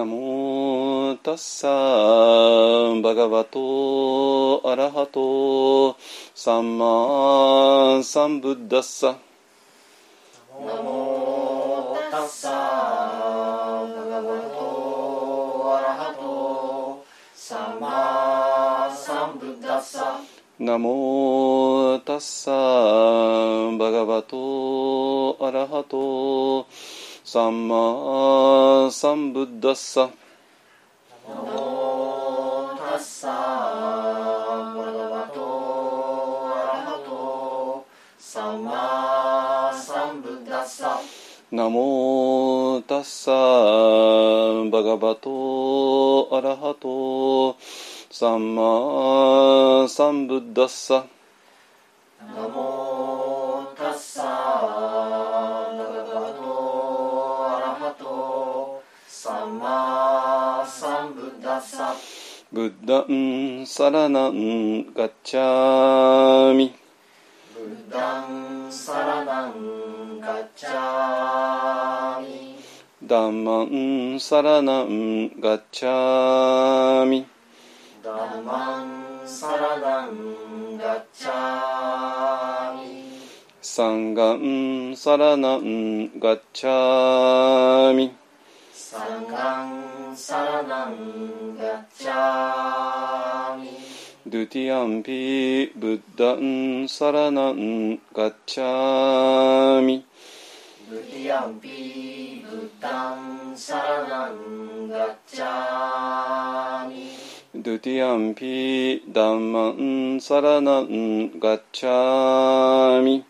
ナモタッサーバガバトアラハトサンマサンブッダッサナモタッサーバガバトアラハトサンマサンブッダッサナモタッサーバガバトアラハトサンマサンブッダッサナモタッサバガバトアラハトサンマサンブッダッサナモタッサバガバトアラハトサンマサンブッダッサブッダンサラナンガッチャーミ。ブッダンサラナンガッチャーミ。ダンマンサラナンガッチャーミ。ダンマンサラナンガッチャーミ。サンガンサラナンガッチャーミ。サンガンサラナンガッチャーミドゥティア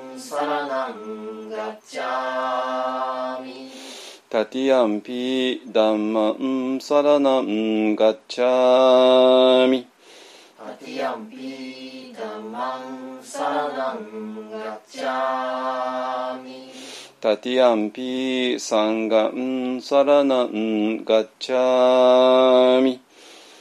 サラナンガッチャーミドゥティアンピダンマンサラナンガッチャーミタティアンピダンマンサラナンガッチャーミタティアンピサンガンピサラナンガッチャーミ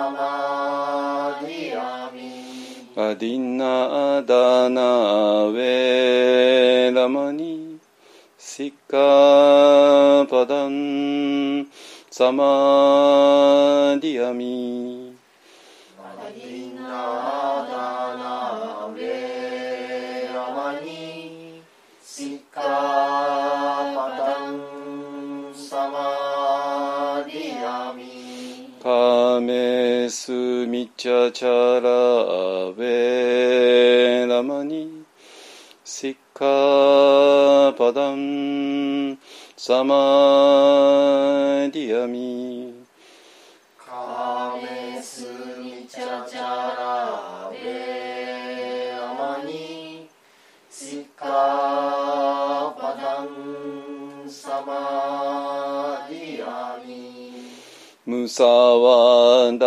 アディナダナウェラマニ。シッカパダンサマディアミアディナメスミチャチャラベラマニシッカパダンサマディアミカメスミチャチャラベラマニシッカパダンサマディアミムサワダ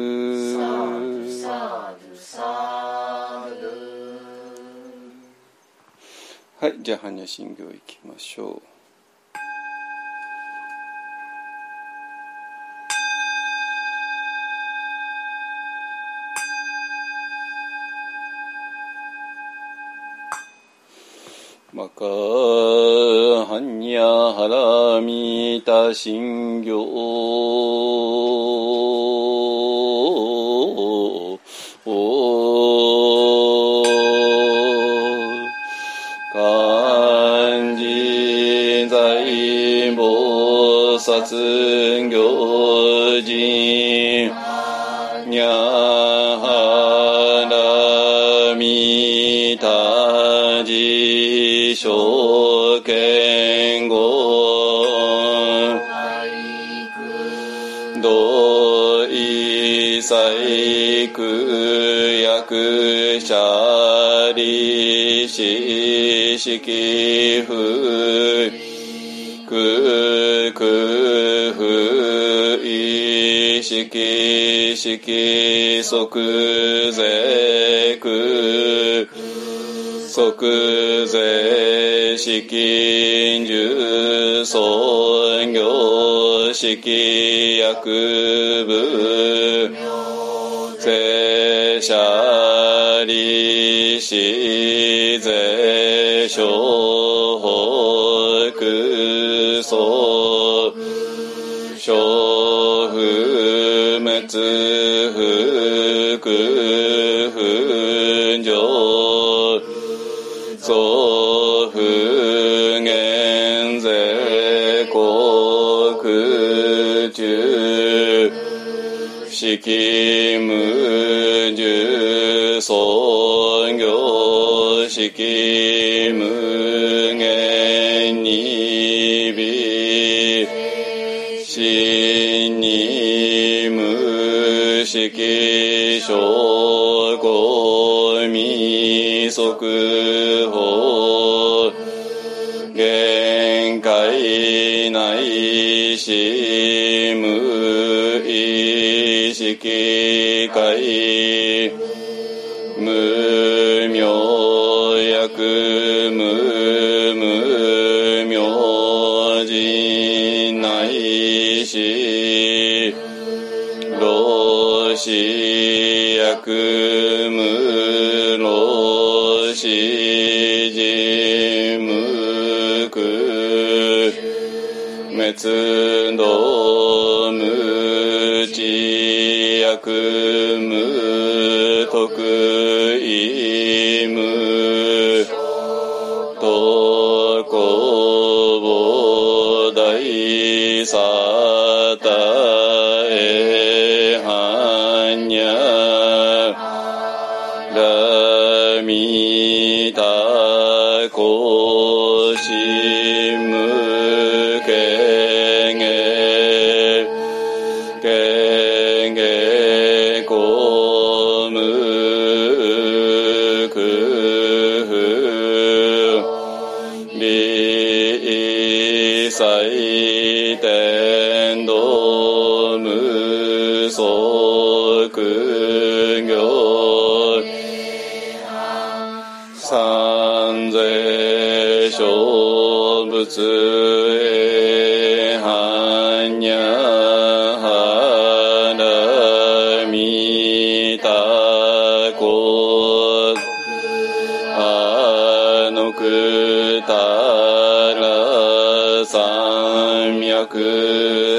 じゃあ般若心経いきましょう。マカハニャハラミタ心経行人。にゃはらみたじしょけんご。ど証券く同意細工ゃりししきふく。識識即是空即是式十尊行式薬部しゃ理し式無樹創業式無限にび死に無式小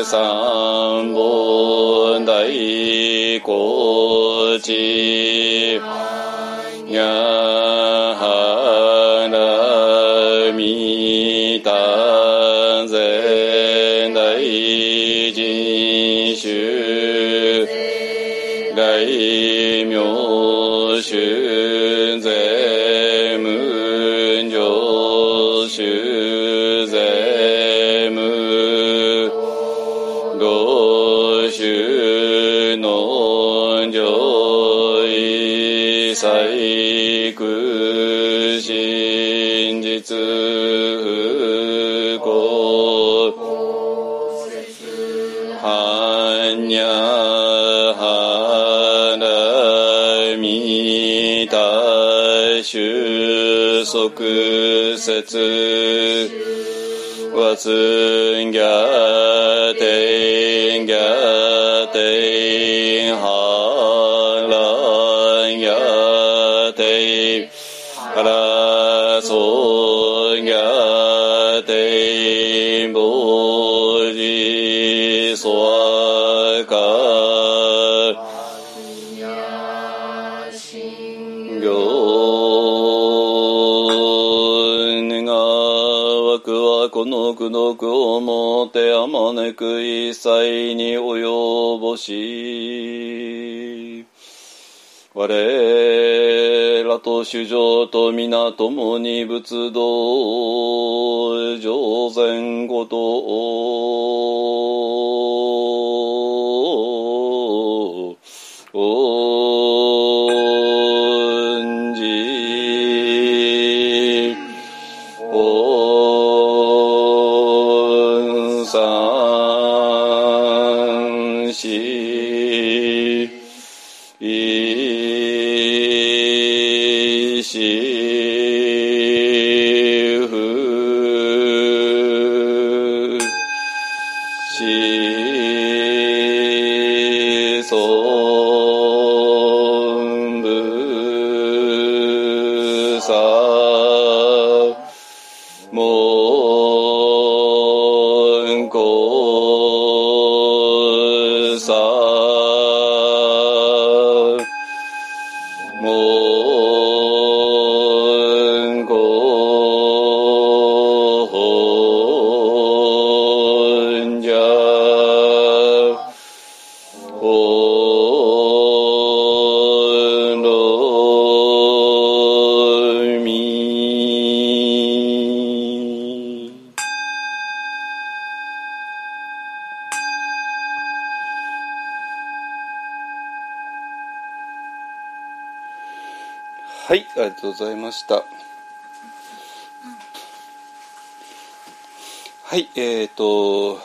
sa 収束節ワツンギャテンギあまねく一切に及ぼし我らと主情と皆共に仏道ました。はい、えっ、ー、と、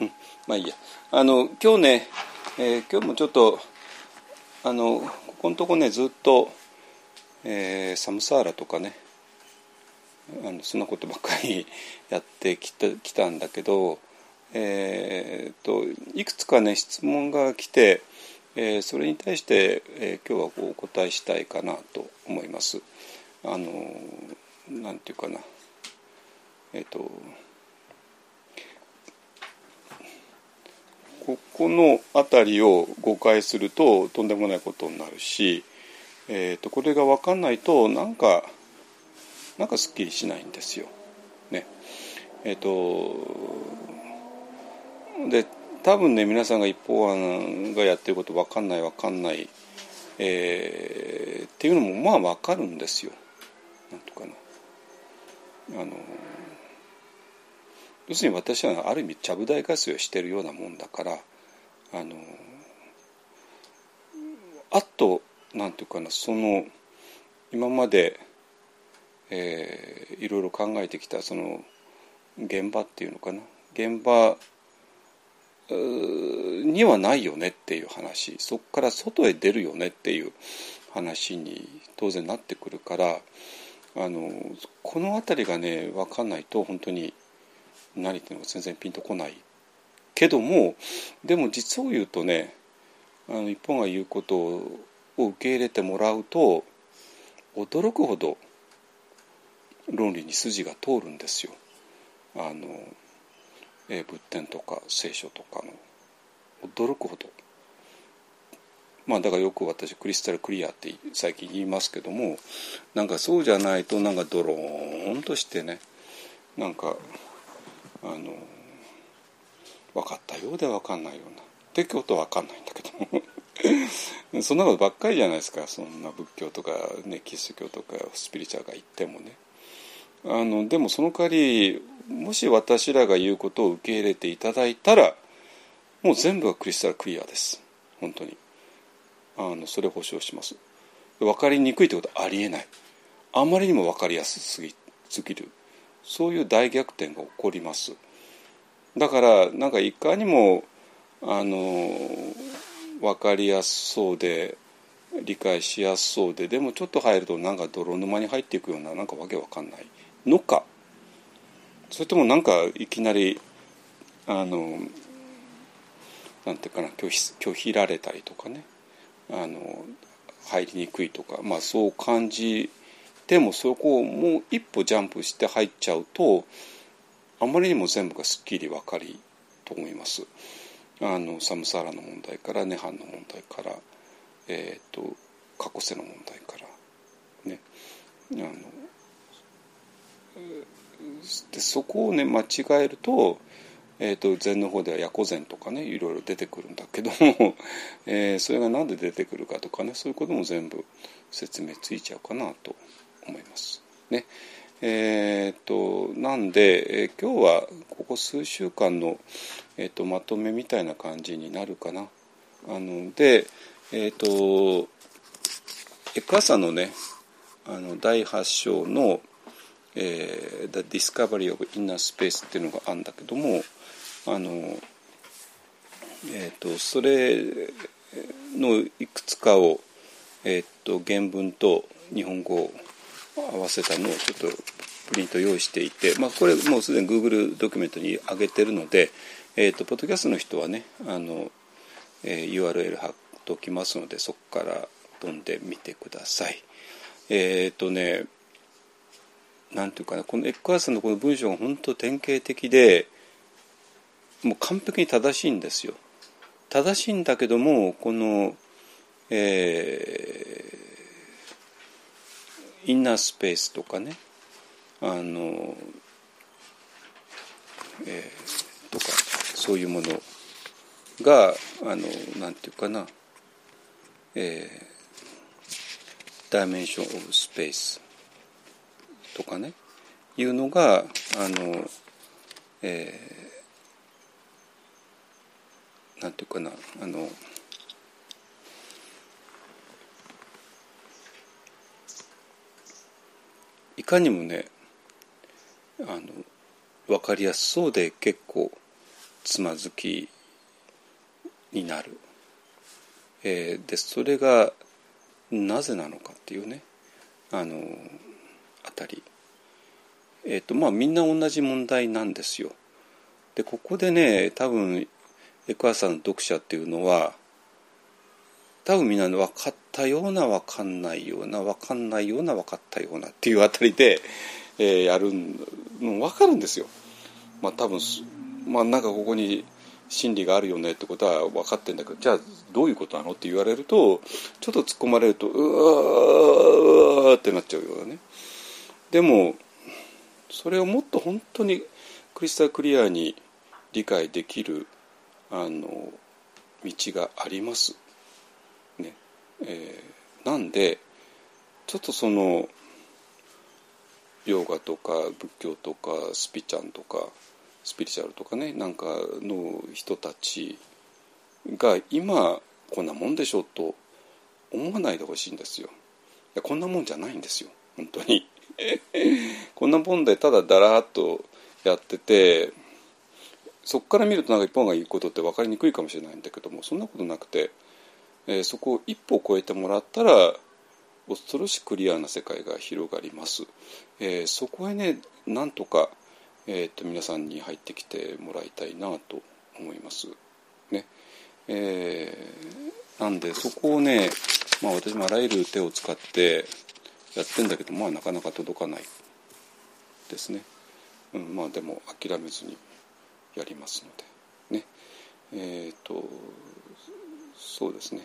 うん、まあいいや。あの、今日ね、えー今日もちょっと、あの、ここのとこね、ずっと、えーサムサーラとかね、あのそんなことばっかり やってきたきたんだけど、えー、といくつかね質問が来て、えーそれに対して、えー今日はこうお答えしたいかなと思います。あのなんていうかなえっ、とここの辺りを誤解するととんでもないことになるし、えー、とこれが分かんないとなんかなんかすっきりしないんですよ。ね。えっ、と多分ね皆さんが一方案がやってること分かんない分かんない、えーっていうのもまあ分かるんですよ。なんとかな。あの要するに私はある意味ちゃぶ台活用してるようなもんだからあのあとなんていうかなその今まで、えーいろいろ考えてきたその現場っていうのかな現場にはないよねっていう話そこから外へ出るよねっていう話に当然なってくるからあのこの辺りがね分かんないと本当に何言ってるのか全然ピンとこないけどもでも実を言うとねあの一本が言うことを受け入れてもらうと驚くほど論理に筋が通るんですよ。あのえ仏典とか聖書とかの驚くほど。まあだからよく私クリスタルクリアって最近言いますけどもなんかそうじゃないとなんかドローンとしてねなんかあの分かったようで分かんないような。ってことは分かんないんだけども。そんなことばっかりじゃないですか。そんな仏教とか、ね、キリスト教とかスピリチュアルが言ってもね。あのでもその代わりもし私らが言うことを受け入れていただいたらもう全部がクリスタルクリアです。本当に。あのそれを保証します。分かりにくいってことはありえない。あまりにも分かりやすすぎすぎる。そういう大逆転が起こります。だからなんかいかにもあの分かりやすそうで理解しやすそうででもちょっと入るとなんか泥沼に入っていくようななんかわけわかんないのか。それともなんかいきなりあのなんていうかな拒否拒否られたりとかねあの入りにくいとか、まあ、そう感じてもそこをもう一歩ジャンプして入っちゃうとあまりにも全部がすっきり分かりと思います。あのサムサーラの問題から涅槃の問題から、えーと、過去世の問題からねあのでそこをね間違えると,、えーと、禅の方ではヤコ禅とかねいろいろ出てくるんだけども、えー、それが何で出てくるかとかねそういうことも全部説明ついちゃうかなと思います。ねえーと、なんで、えー、今日はここ数週間の、えーと、まとめみたいな感じになるかな。あので、えっ、ー、とエクアサのねあの第8章のえー、The Discovery of Inner Space っていうのがあるんだけどもあの、えーと、それのいくつかを、えーと、原文と日本語を合わせたのをちょっとプリント用意していて、まあ、これもうすでに Google ドキュメントに上げてるので、えーと、ポッドキャストの人はねあの、えー、URL 貼っておきますのでそこから飛んでみてください。えっ、ー、とねなんていうかなこのエックアースのこの文章が本当典型的でもう完璧に正しいんですよ。正しいんだけどもこの、えー、インナースペースとかねあの、えー、とかそういうものがあのなんていうかな、えー、ダイメンション・オブ・スペースとかねいうのがあの、えー、なんていうかなあのいかにもねあの分かりやすそうで結構つまずきになる、えー、でそれがなぜなのかっていうねあのあたり、えーとまあ、みんな同じ問題なんですよ。でここでね多分エクアサの読者っていうのは多分みんな分かったような分かんないような分かんないような分かったようなっていうあたりで、えー、やるの分かるんですよ。まあ多分まあなんかここに真理があるよねってことは分かってんだけどじゃあどういうことなのって言われるとちょっと突っ込まれるとうわーってなっちゃうようなねでもそれをもっと本当にクリスタルクリアに理解できるあの道があります。ねえー、なんでちょっとそのヨガとか仏教とかスピチャンとかスピリチュアルとかねなんかの人たちが今こんなもんでしょうと思わないでほしいんですよ。こんなもんじゃないんですよ本当に。こんな本でただだらーっとやっててそこから見るとなんか一本がいいことって分かりにくいかもしれないんだけどもそんなことなくて、えー、そこを一歩超えてもらったら恐ろしくクリアな世界が広がります。えー、そこへねなんとか、えーと、皆さんに入ってきてもらいたいなと思います。ねえー、なんでそこをね、まあ、私もあらゆる手を使ってやってんだけどまあなかなか届かないですね、うん、まあでも諦めずにやりますので。ね。えっ、ー、とそうですね。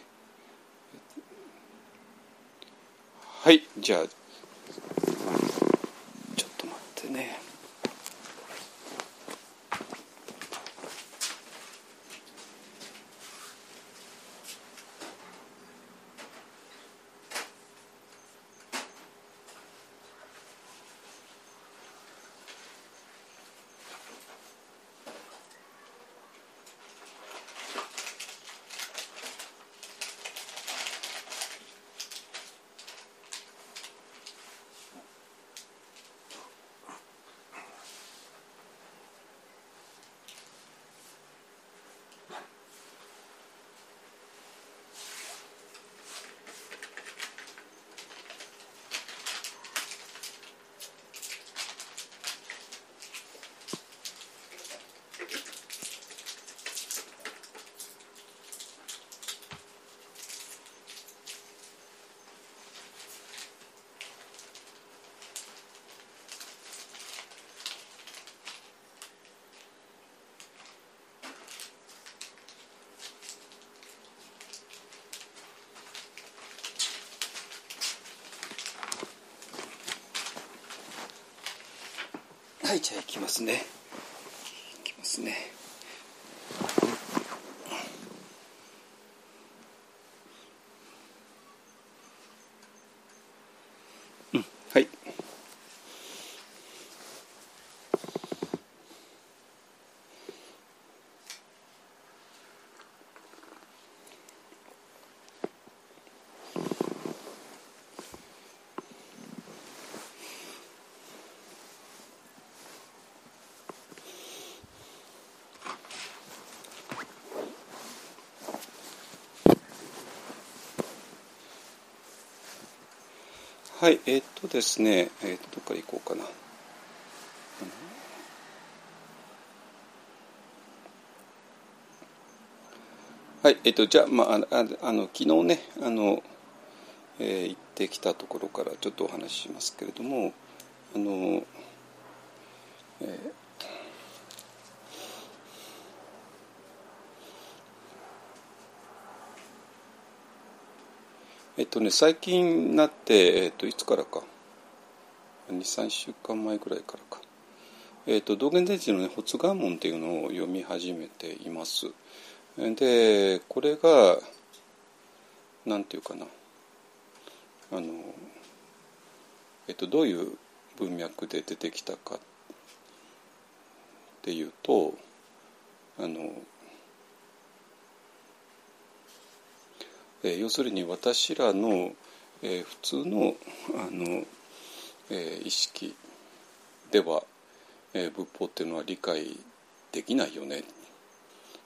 はいじゃあちょっと待ってね。はいじゃあ行きますね。いきますね。はい、えーっとですね、えーっと、どっから行こうかな。はい、えーっと、じゃあ、まあ、あああの、昨日ね、あの、えー行ってきたところからちょっとお話ししますけれども、あの、えーえっとね、最近になって、えっと、いつからか。23週間前ぐらいからか、えっと、道元禅師の、ね「発願文」っていうのを読み始めています。でこれがなんていうかな。あの、えっと、どういう文脈で出てきたかっていうとあのえー要するに私らの、えー普通のあの、えー意識では、えー仏法っていうのは理解できないよね。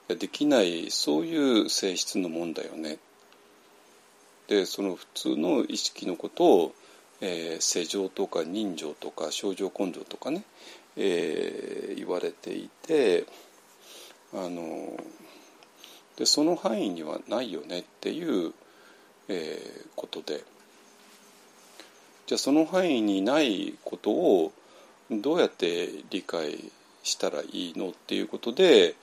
できないそういう性質のもんだよね。でその普通の意識のことを、えー世情とか人情とか症状根性とかね、えー言われていてあのでその範囲にはないよねっていう、えーことで。じゃあその範囲にないことをどうやって理解したらいいのっていうことで、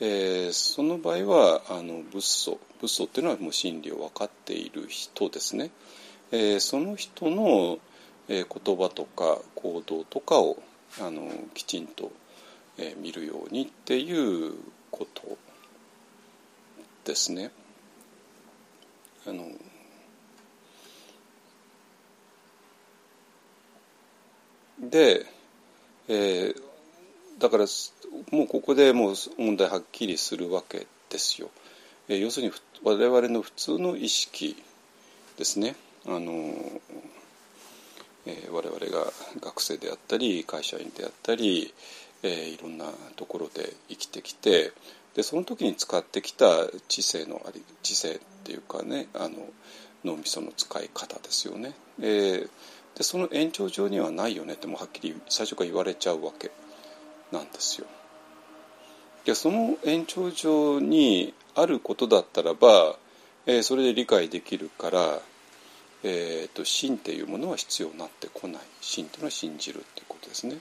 えーその場合はあの仏祖仏祖っていうのはもう真理を分かっている人ですね、えーその人の、えー言葉とか行動とかをあのきちんと、えー見るようにっていうことですね。あので、えーだからもうここでもう問題はっきりするわけですよ。えー要するに我々の普通の意識ですね。あのえー我々が学生であったり会社員であったり、えーいろんなところで生きてきてでその時に使ってきた知性のあり知性っていうかねあの脳みその使い方ですよね。えーでその延長上にはないよねってもうはっきり最初から言われちゃうわけなんですよ。いやその延長上にあることだったらば、えーそれで理解できるから、えー、と信っていうものは必要になってこない信というのは信じるっていうことですね。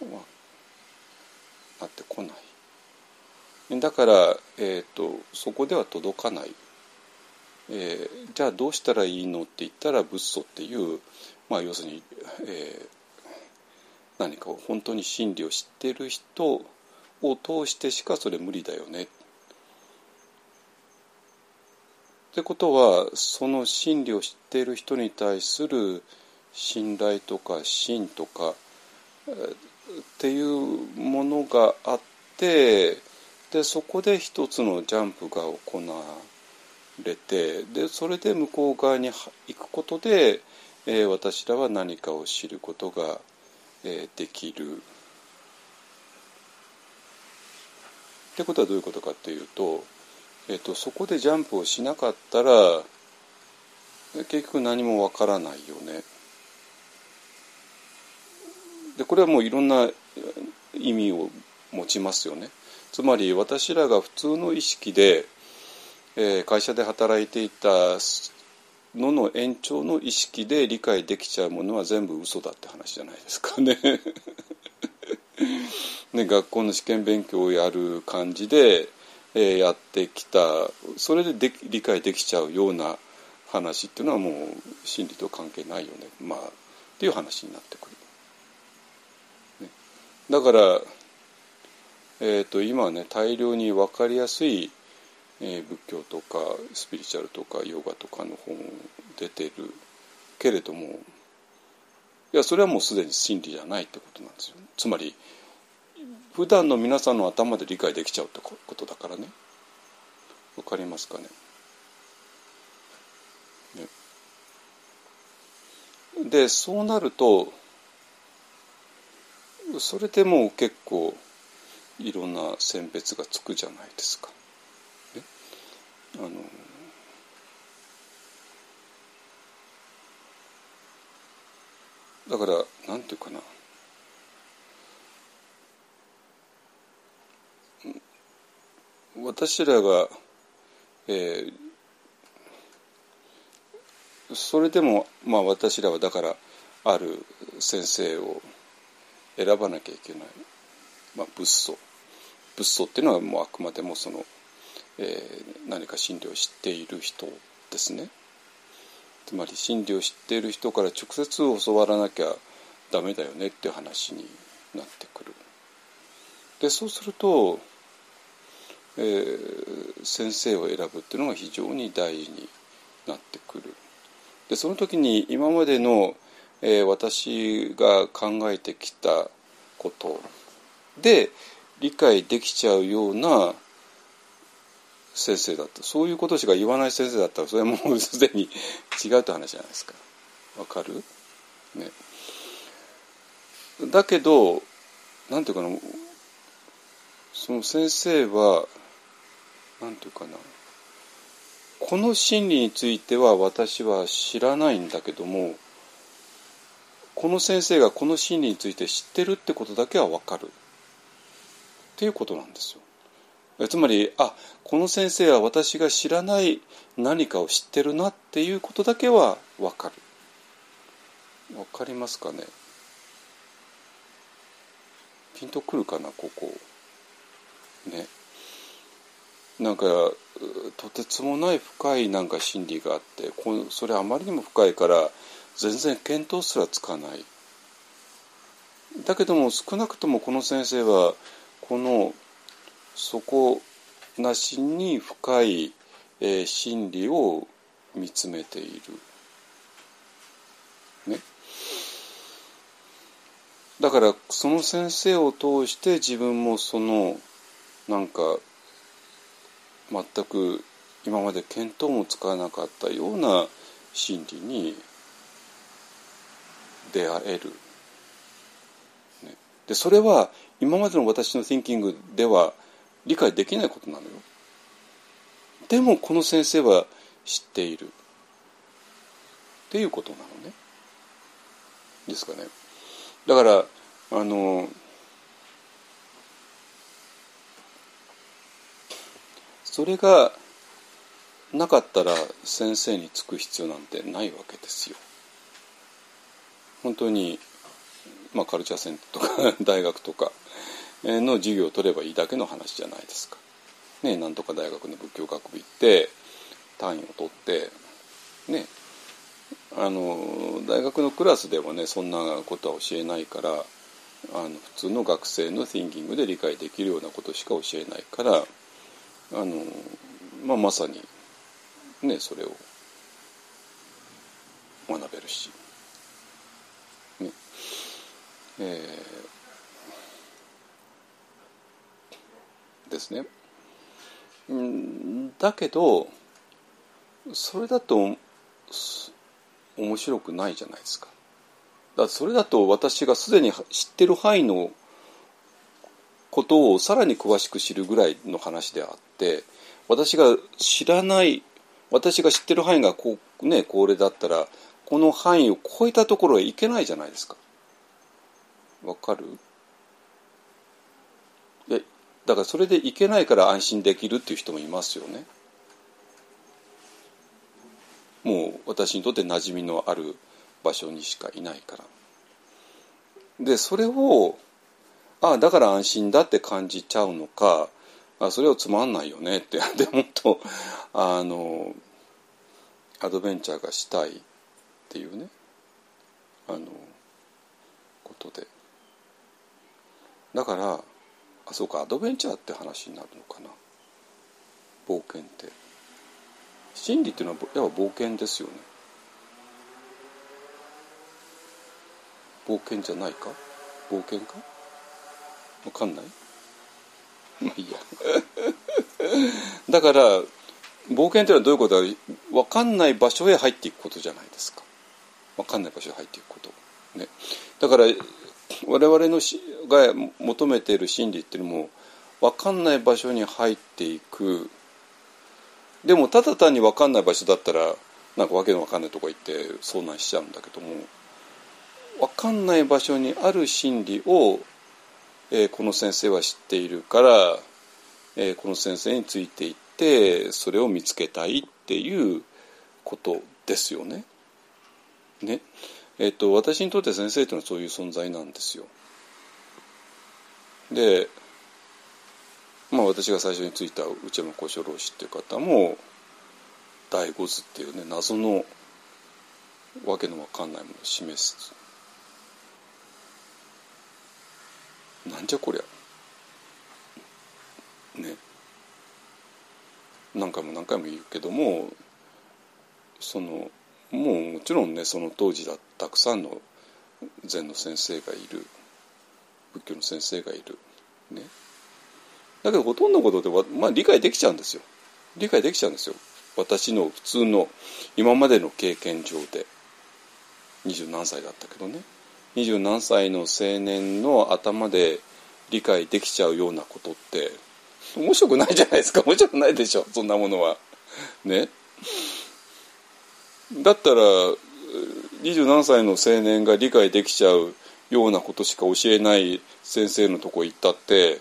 まあなってこない。だから、えー、とそこでは届かない、えーじゃあどうしたらいいのって言ったら仏祖っていう、まあ、要するに、えー何かを本当に真理を知ってる人を通してしかそれ無理だよね。ってことはその真理を知っている人に対する信頼とか信とかえーっていうものがあってでそこで一つのジャンプが行われてでそれで向こう側に行くことで、えー私らは何かを知ることが、えーできる。ってことはどういうことかっていうと,、えー、とそこでジャンプをしなかったら結局何もわからないよね。でこれはもういろんな意味を持ちますよね。つまり私らが普通の意識で、えー会社で働いていたのの延長の意識で理解できちゃうものは全部嘘だって話じゃないですかね。ね学校の試験勉強をやる感じで、えーやってきたそれでで理解できちゃうような話っていうのはもう真理と関係ないよねまあっていう話になってくる。ねだから、えー、と今ね大量に分かりやすい、えー仏教とかスピリチュアルとかヨガとかの本出てるけれどもいやそれはもうすでに真理じゃないってことなんですよ。つまり普段の皆さんの頭で理解できちゃうってことだからね。わかりますかね？ね。でそうなるとそれでもう結構いろんな選別がつくじゃないですか。ね、あのだからなんていうかな。私らが、えーそれでもまあ私らはだからある先生を選ばなきゃいけない、まあ、仏祖仏祖っていうのはもうあくまでもその、えー何か真理を知っている人ですね。つまり真理を知っている人から直接教わらなきゃダメだよねっていう話になってくる。でそうすると、えー先生を選ぶっていうのが非常に大事になってくる。でその時に今までの、えー私が考えてきたことで理解できちゃうような先生だった。そういうことしか言わない先生だったらそれはもうすでに違うって話じゃないですか。わかる？ね。だけどなんていうかなその先生はなんていうかなこの真理については私は知らないんだけどもこの先生がこの真理について知ってるってことだけは分かる。っていうことなんですよ。つまりあこの先生は私が知らない何かを知ってるなっていうことだけは分かる。分かりますかね？ピンとくるかなここ。ね。なんかとてつもない深いなんか心理があってこそれあまりにも深いから全然見当すらつかないだけども少なくともこの先生はこの底なしに深い、えー真理を見つめている。ね。だからその先生を通して自分もそのなんか全く今まで見当もつかなかったような真理に出会える。ね、でそれは今までの私の thinking では理解できないことなのよ。でもこの先生は知っているっていうことなのね。ですかね。だからあのそれがなかったら先生につく必要なんてないわけですよ。本当に、まあ、カルチャーセンターとか 大学とかの授業を取ればいいだけの話じゃないですか。ね、なんとか大学の仏教学部行って単位を取ってねあの大学のクラスではねそんなことは教えないからあの普通の学生の thinking で理解できるようなことしか教えないからあの、まあ、まさにねそれを学べるし、ねえーですね。だけどそれだと面白くないじゃないですか。だそれだと私がすでに知ってる範囲のことをさらに詳しく知るぐらいの話であって私が知らない私が知ってる範囲がこう、ね、これだったらこの範囲を超えたところへ行けないじゃないですか。わかる？でだからそれで行けないから安心できるっていう人もいますよね。もう私にとって馴染みのある場所にしかいないから。でそれをああだから安心だって感じちゃうのかあそれをつまんないよねって でもっとあのアドベンチャーがしたいっていうねあのことでだからあそうかアドベンチャーって話になるのかな。冒険って。真理っていうのはやっぱ冒険ですよね。冒険じゃないか？冒険か？わかんない？まあいいや。だから冒険というのはどういうことか。分かんない場所へ入っていくことじゃないですか。分かんない場所へ入っていくこと、ね、だから我々のしが求めている真理っていうのも分かんない場所に入っていくでもただ単に分かんない場所だったらなんかわけの分かんないとこ行って遭難しちゃうんだけども分かんない場所にある真理を、えー、この先生は知っているから、えー、この先生についていってそれを見つけたいっていうことですよね。ねえーと、私にとって先生というのはそういう存在なんですよ。でまあ私が最初についた内山幸四郎氏っていう方も第五図っていうね謎のわけのわかんないものを示す。なんじゃこりゃ。ね。何回も何回も言うけどもそのもうもちろんねその当時だたくさんの禅の先生がいる仏教の先生がいるね。だけどほとんどのことで、まあ、理解できちゃうんですよ。理解できちゃうんですよ。私の普通の今までの経験上で。二十何歳だったけどね。二十何歳の青年の頭で理解できちゃうようなことって面白くないじゃないですか。面白くないでしょ。そんなものは。ね。だったら二十何歳の青年が理解できちゃうようなことしか教えない先生のとこ行ったって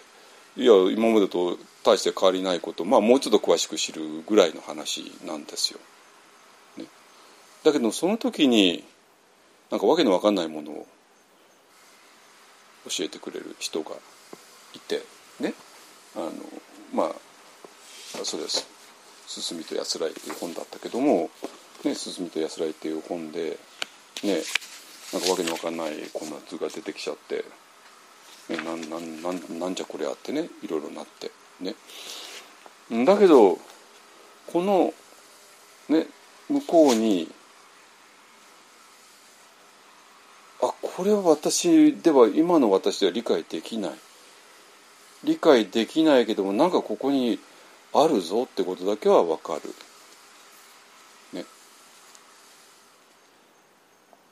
いや今までと大して変わりないことまあもうちょっと詳しく知るぐらいの話なんですよ。ね、だけどその時になんかわけのわかんないものを教えてくれる人がいてね。あのまあそうです「進みと安らい」っていう本だったけども「ね、進みと安らい」っていう本でねなんかわけのわかんないこんな図が出てきちゃって、ね、なんなんなんなんじゃこりゃってねいろいろなってねだけどこのね向こうにあこれは私では今の私では理解できない理解できないけどもなんかここにあるぞってことだけは分かる。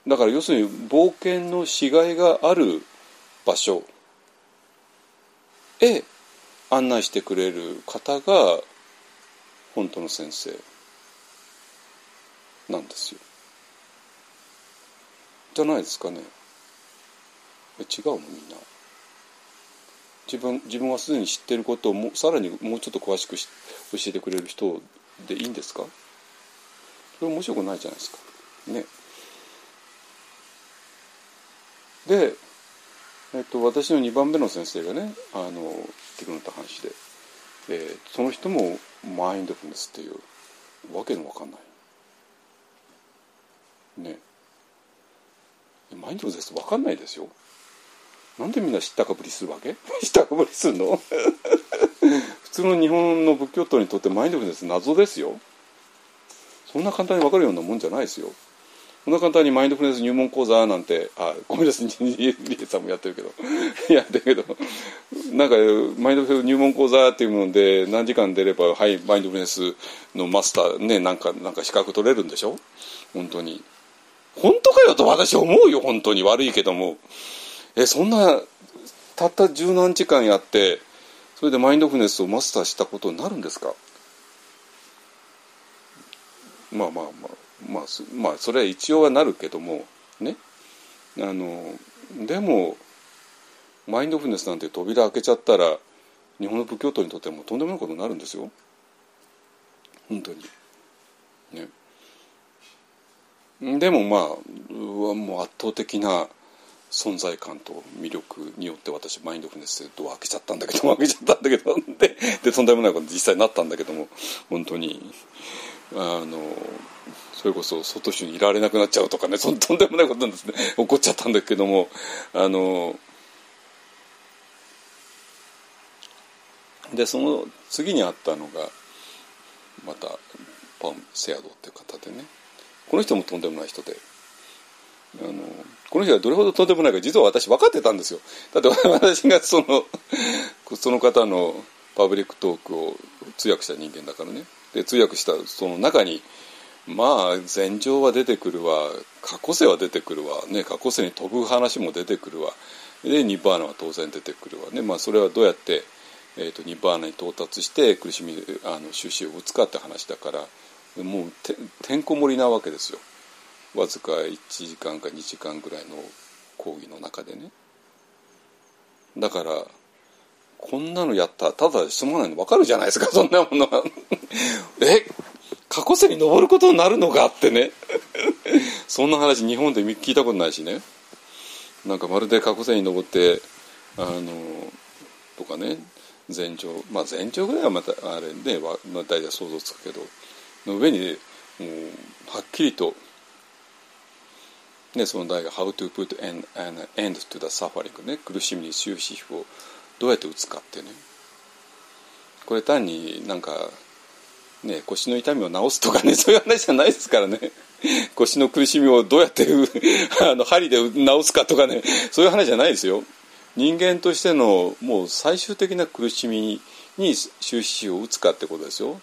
だから要するに冒険のしがいがある場所へ案内してくれる方が本当の先生なんですよ。じゃないですかね。違うの？みんな。自分自分はすでに知っていることをもさらにもうちょっと詳しくし教えてくれる人でいいんですか？それ面白くないじゃないですか。ね。で、えっと、私の2番目の先生がねあのテクノタ話で、えー、その人もマインドフルネスっていうわけのわかんない。ね。マインドフルネスわかんないですよ。なんでみんな知ったかぶりするわけ？知ったかぶりするの？普通の日本の仏教徒にとってマインドフルネス謎ですよそんな簡単に分かるようなもんじゃないですよそんな簡単にマインドフルネス入門講座なんてあごめんなさいリエさんもやってるけど。やってるけど。なんかマインドフルネス入門講座っていうもので何時間出ればはいマインドフルネスのマスターねなんかなんか資格取れるんでしょ？本当に。本当かよと私思うよ本当に。悪いけども。えそんなたった十何時間やってそれでマインドフルネスをマスターしたことになるんですか？まあまあまあ。まあまあそれは一応はなるけどもね。あのでもマインドフルネスなんて扉開けちゃったら日本の仏教徒にとってもとんでもないことになるんですよ。本当に。ね。でもまあもう圧倒的な存在感と魅力によって私マインドフルネスでドア開けちゃったんだけど開けちゃったんだけどででとんでもないこと実際になったんだけども本当に。あのそれこそ外州にいられなくなっちゃうとかねそ とんでもないことなんですね。起こっちゃったんだけどもあのでその次にあったのがまたパン・セアドっていう方でね。この人もとんでもない人で。あのこの人がどれほどとんでもないか実は私分かってたんですよ。だって 私がそのその方の public talk を通訳した人間だからね。で通訳したその中にまあ前生は出てくるわ過去世は出てくるわ、ね、過去世に飛ぶ話も出てくるわ。で nirvana は当然出てくるわ。ね、まあ、それはどうやってえーと、 nirvana に到達して苦しみあの終止符を打つかって話だからもうてんこ盛りなわけですよ。わずか1時間か2時間ぐらいの講義の中でね。だからこんなのやったらただ済まないの分かるじゃないですかそんなものは。え過去世に登ることになるのかってね。そんな話日本で聞いたことないしね。なんかまるで過去世に登ってあのとかね。前兆まあ前兆ぐらいはまたあれで、まあ、大体想像つくけど。の上にもうはっきりと、ね、その題が「How to put an, an end to the suffering」ね。苦しみに終止符をどうやって打つかってね。これ単になんかね腰の痛みを治すとかね そういう話じゃないですからね。腰の苦しみをどうやって あの針で治すかとかねそういう話じゃないですよ。人間としてのもう最終的な苦しみに終止を打つかってことですよ。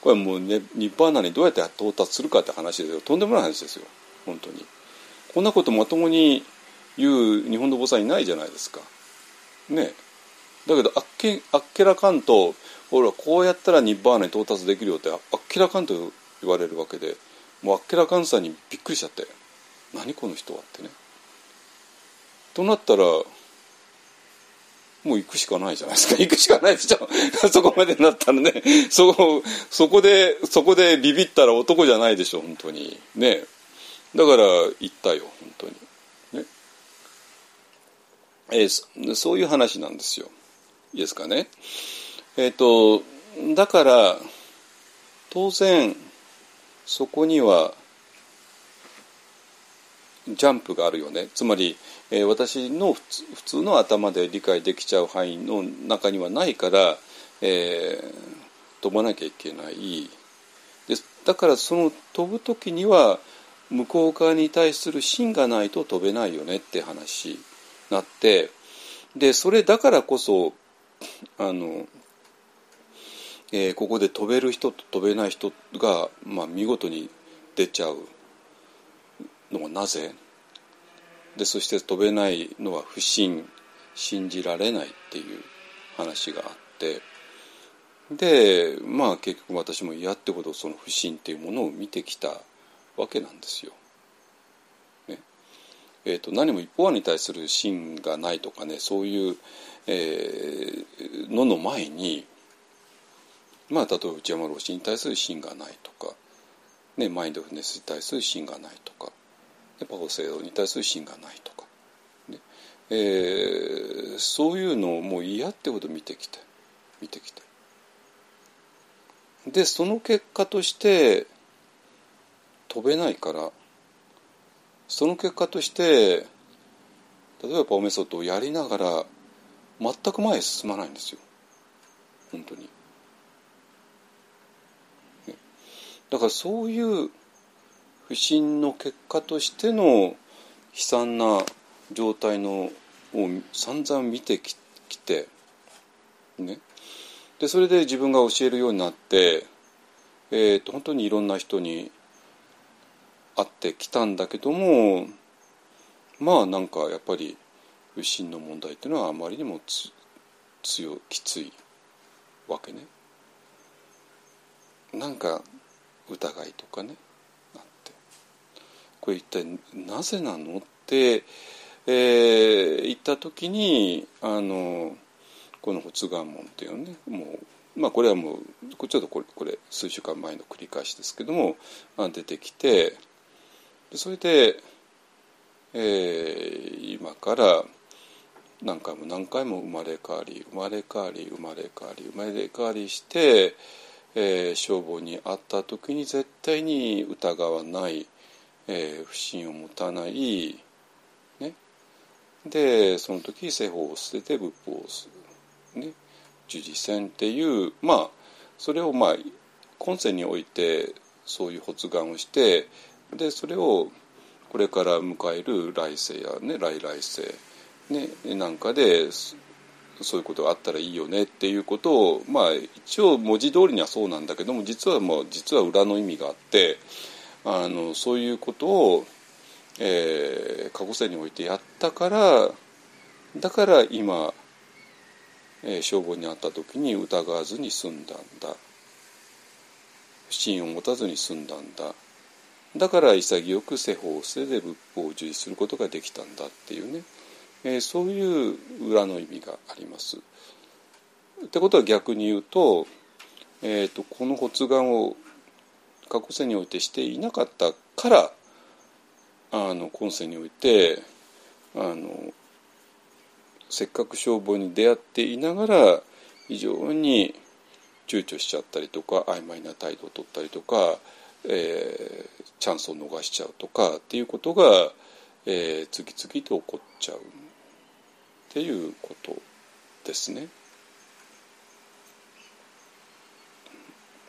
これはもう、ね、ニッパーナにどうやって到達するかって話ですよ。とんでもない話ですよ。本当に。こんなことまともに言う日本の坊さんいないじゃないですか。ね。だけどあっけあっけらかんと俺はこうやったらニッバーナに到達できるよってあっけらかんと言われるわけでもうあっけらかんさにびっくりしちゃって何この人はってねとなったらもう行くしかないじゃないですか。行くしかないでしょ。そこまでになったらね。そこ、そこで、そこでビビったら男じゃないでしょ、本当に。ね。だから、行ったよ、本当に。ね。えー、そういう話なんですよ。いいですかね。えっ、ー、と、だから、当然、そこには、ジャンプがあるよね。つまり、えー、私の普通の頭で理解できちゃう範囲の中にはないから、えー、飛ばなきゃいけないでだからその飛ぶ時には向こう側に対する芯がないと飛べないよねって話になってでそれだからこそあの、えー、ここで飛べる人と飛べない人が、まあ、見事に出ちゃうのはなぜ？でそして飛べないのは不信信じられないっていう話があって。でまあ結局私も嫌ってほどその不信っていうものを見てきたわけなんですよ。えーと、何も一方案に対する信がないとかねそういう、えー、のの前にまあ例えば内山老師に対する信がないとか、ね、マインドフルネスに対する信がないとかねパ法制度に対する芯がないとか、ねえー、そういうのをもう嫌ってほど見てきて見てきてでその結果として飛べないからその結果として例えばパオメソッドをやりながら全く前へ進まないんですよ本当に。だからそういう不信の結果としての悲惨な状態のを散々見てきてねでそれで自分が教えるようになって、えーと、本当にいろんな人に会ってきたんだけどもまあなんかやっぱり不信の問題っていうのはあまりにもつ強きついわけね。なんか疑いとかねこれ一体なぜなのって、えー、言った時にあのこの発願門っていうねもうまあこれはもうちょっとこれこれ数週間前の繰り返しですけども出てきてそれで、えー、今から何回も何回も生まれ変わり生まれ変わり生まれ変わり生まれ変わりして、えー、消防に会った時に絶対に疑わないえー、不信を持たない、ね、でその時世法を捨てて仏法をする、ね、十字線っていうまあそれをまあ今世においてそういう発願をしてでそれをこれから迎える来世やね来来世、ね、なんかでそういうことがあったらいいよねっていうことをまあ一応文字通りにはそうなんだけども実はもう実は裏の意味があってあのそういうことを、えー、過去世においてやったからだから今、えー、消防にあった時に疑わずに済んだんだ。不信を持たずに済んだんだ。だから潔く世法を捨てて仏法を受理することができたんだっていうね、えー、そういう裏の意味があります。ってことは逆に言うと,、えーと、この発願を過去世においてしていなかったからあの今世においてあのせっかく消防に出会っていながら非常に躊躇しちゃったりとか曖昧な態度を取ったりとか、えー、チャンスを逃しちゃうとかっていうことが、えー、次々と起こっちゃうっていうことですね。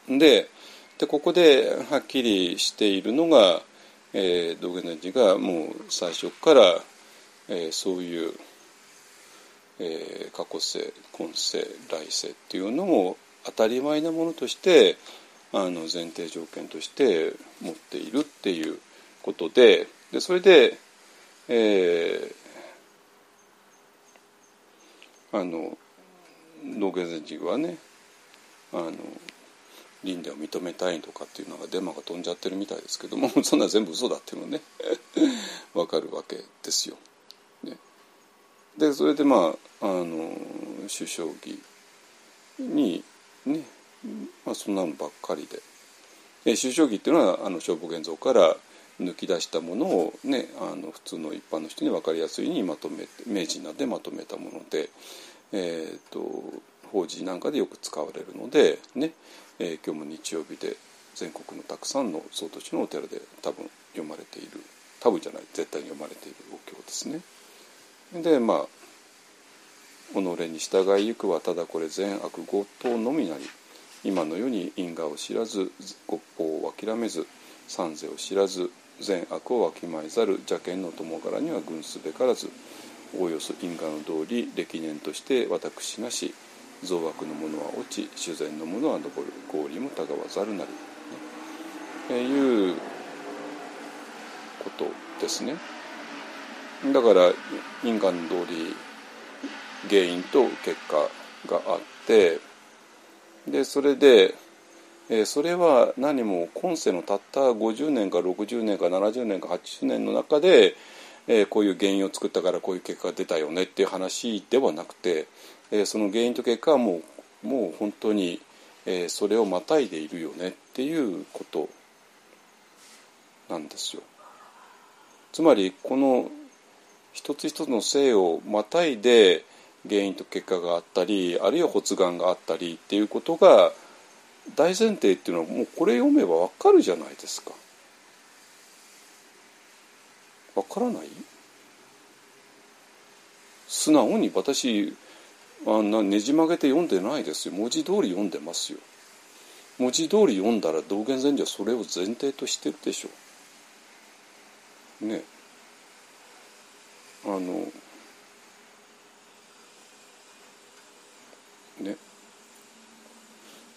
ででここではっきりしているのが、えー、道元寺がもう最初から、えー、そういう、えー、過去世今世来世っていうのを当たり前なものとしてあの前提条件として持っているっていうことででそれで、えー、あの道元禅師はねあの輪廻を認めたいとかっていうのがデマが飛んじゃってるみたいですけども そんな全部嘘だっていうのね 分かるわけですよ。ね、でそれでまああの首相儀にね、まあ、そんなのばっかりで。で首相儀っていうのはあの消防現像から抜き出したものを、ね、あの普通の一般の人に分かりやすいにまとめて明治になでまとめたもので、えーと法事なんかでよく使われるので、ねえー、今日も日曜日で全国のたくさんの総都市のお寺で多分読まれている多分じゃない絶対に読まれているお経ですね。でまあ己に従いゆくはただこれ善悪合等のみなり今の世に因果を知らず国法を諦めず三世を知らず善悪をわきまえざる邪見の友柄には群すべからずおおよそ因果の通り歴年として私なし増悪のものは落ち修善のものは昇る合理もたがわざるなり、えいうことですね。だから因果の通り原因と結果があってでそれで、えー、それは何も今世のたった50年か60年か70年か80年の中で、えー、こういう原因を作ったからこういう結果が出たよねっていう話ではなくてえその原因と結果はもうもう本当に、えそれをまたいでいるよねっていうことなんですよ。つまりこの一つ一つの性をまたいで原因と結果があったりあるいは発願があったりっていうことが大前提っていうのはもうこれ読めばわかるじゃないですか。わからない？素直に私あんなねじ曲げて読んでないですよ。文字通り読んでますよ。文字通り読んだら道元禅師はそれを前提としてるでしょう。ね。あのね。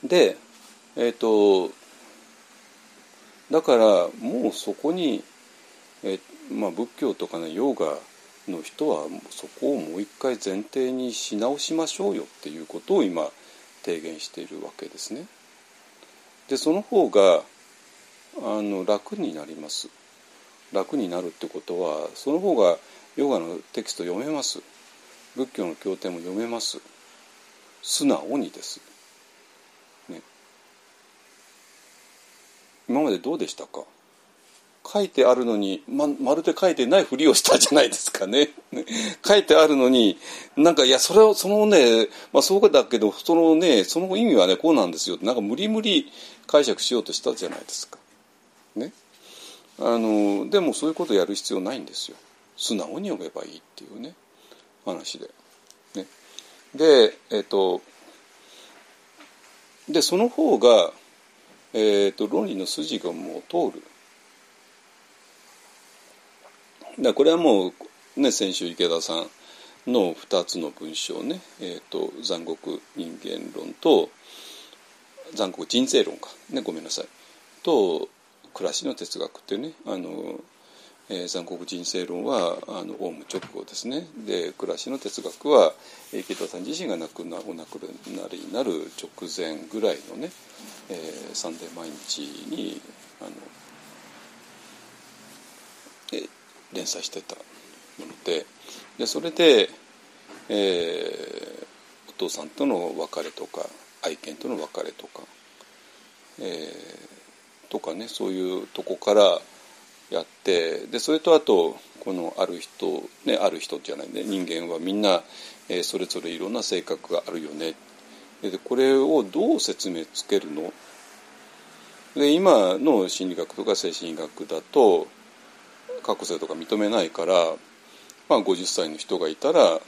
でえっ、ー、とだからもうそこに、えまあ、仏教とかねヨガの人はそこをもう一回前提にし直しましょうよっていうことを今提言しているわけですね。でその方があの楽になります。楽になるってことはその方がヨガのテキスト読めます。仏教の経典も読めます。素直にです。今までどうでしたか？書いてあるのにままるで書いてないふりをしたじゃないですかね。書いてあるのになんかいやそれはそのね、まあ、そうだけどそのねその意味はねこうなんですよってなんか無理無理解釈しようとしたじゃないですか。ね、あのでもそういうことやる必要ないんですよ。素直に読めばいいっていうね話で。ね、でえっ、とでその方が、えー、と論理の筋がもう通る。だこれはもう、ね、先週池田さんの2つの文章ね、えーと、残酷人間論と残酷人生論か、ね、ごめんなさい。と暮らしの哲学っていうねあの、えー、残酷人生論はあのオウム直後ですね。で暮らしの哲学は池田さん自身が亡くなお亡くなりになる直前ぐらいのね、えー、サンデー毎日にあの、えー、連載してたもので。でそれで、えー、お父さんとの別れとか愛犬との別れとか、えー、とかねそういうとこからやってでそれとあとこのある人ねある人じゃないね人間はみんな、えー、それぞれいろんな性格があるよね。でこれをどう説明つけるの？で今の心理学とか精神医学だと過去性とか認めないから、まあ、50歳の人がいたら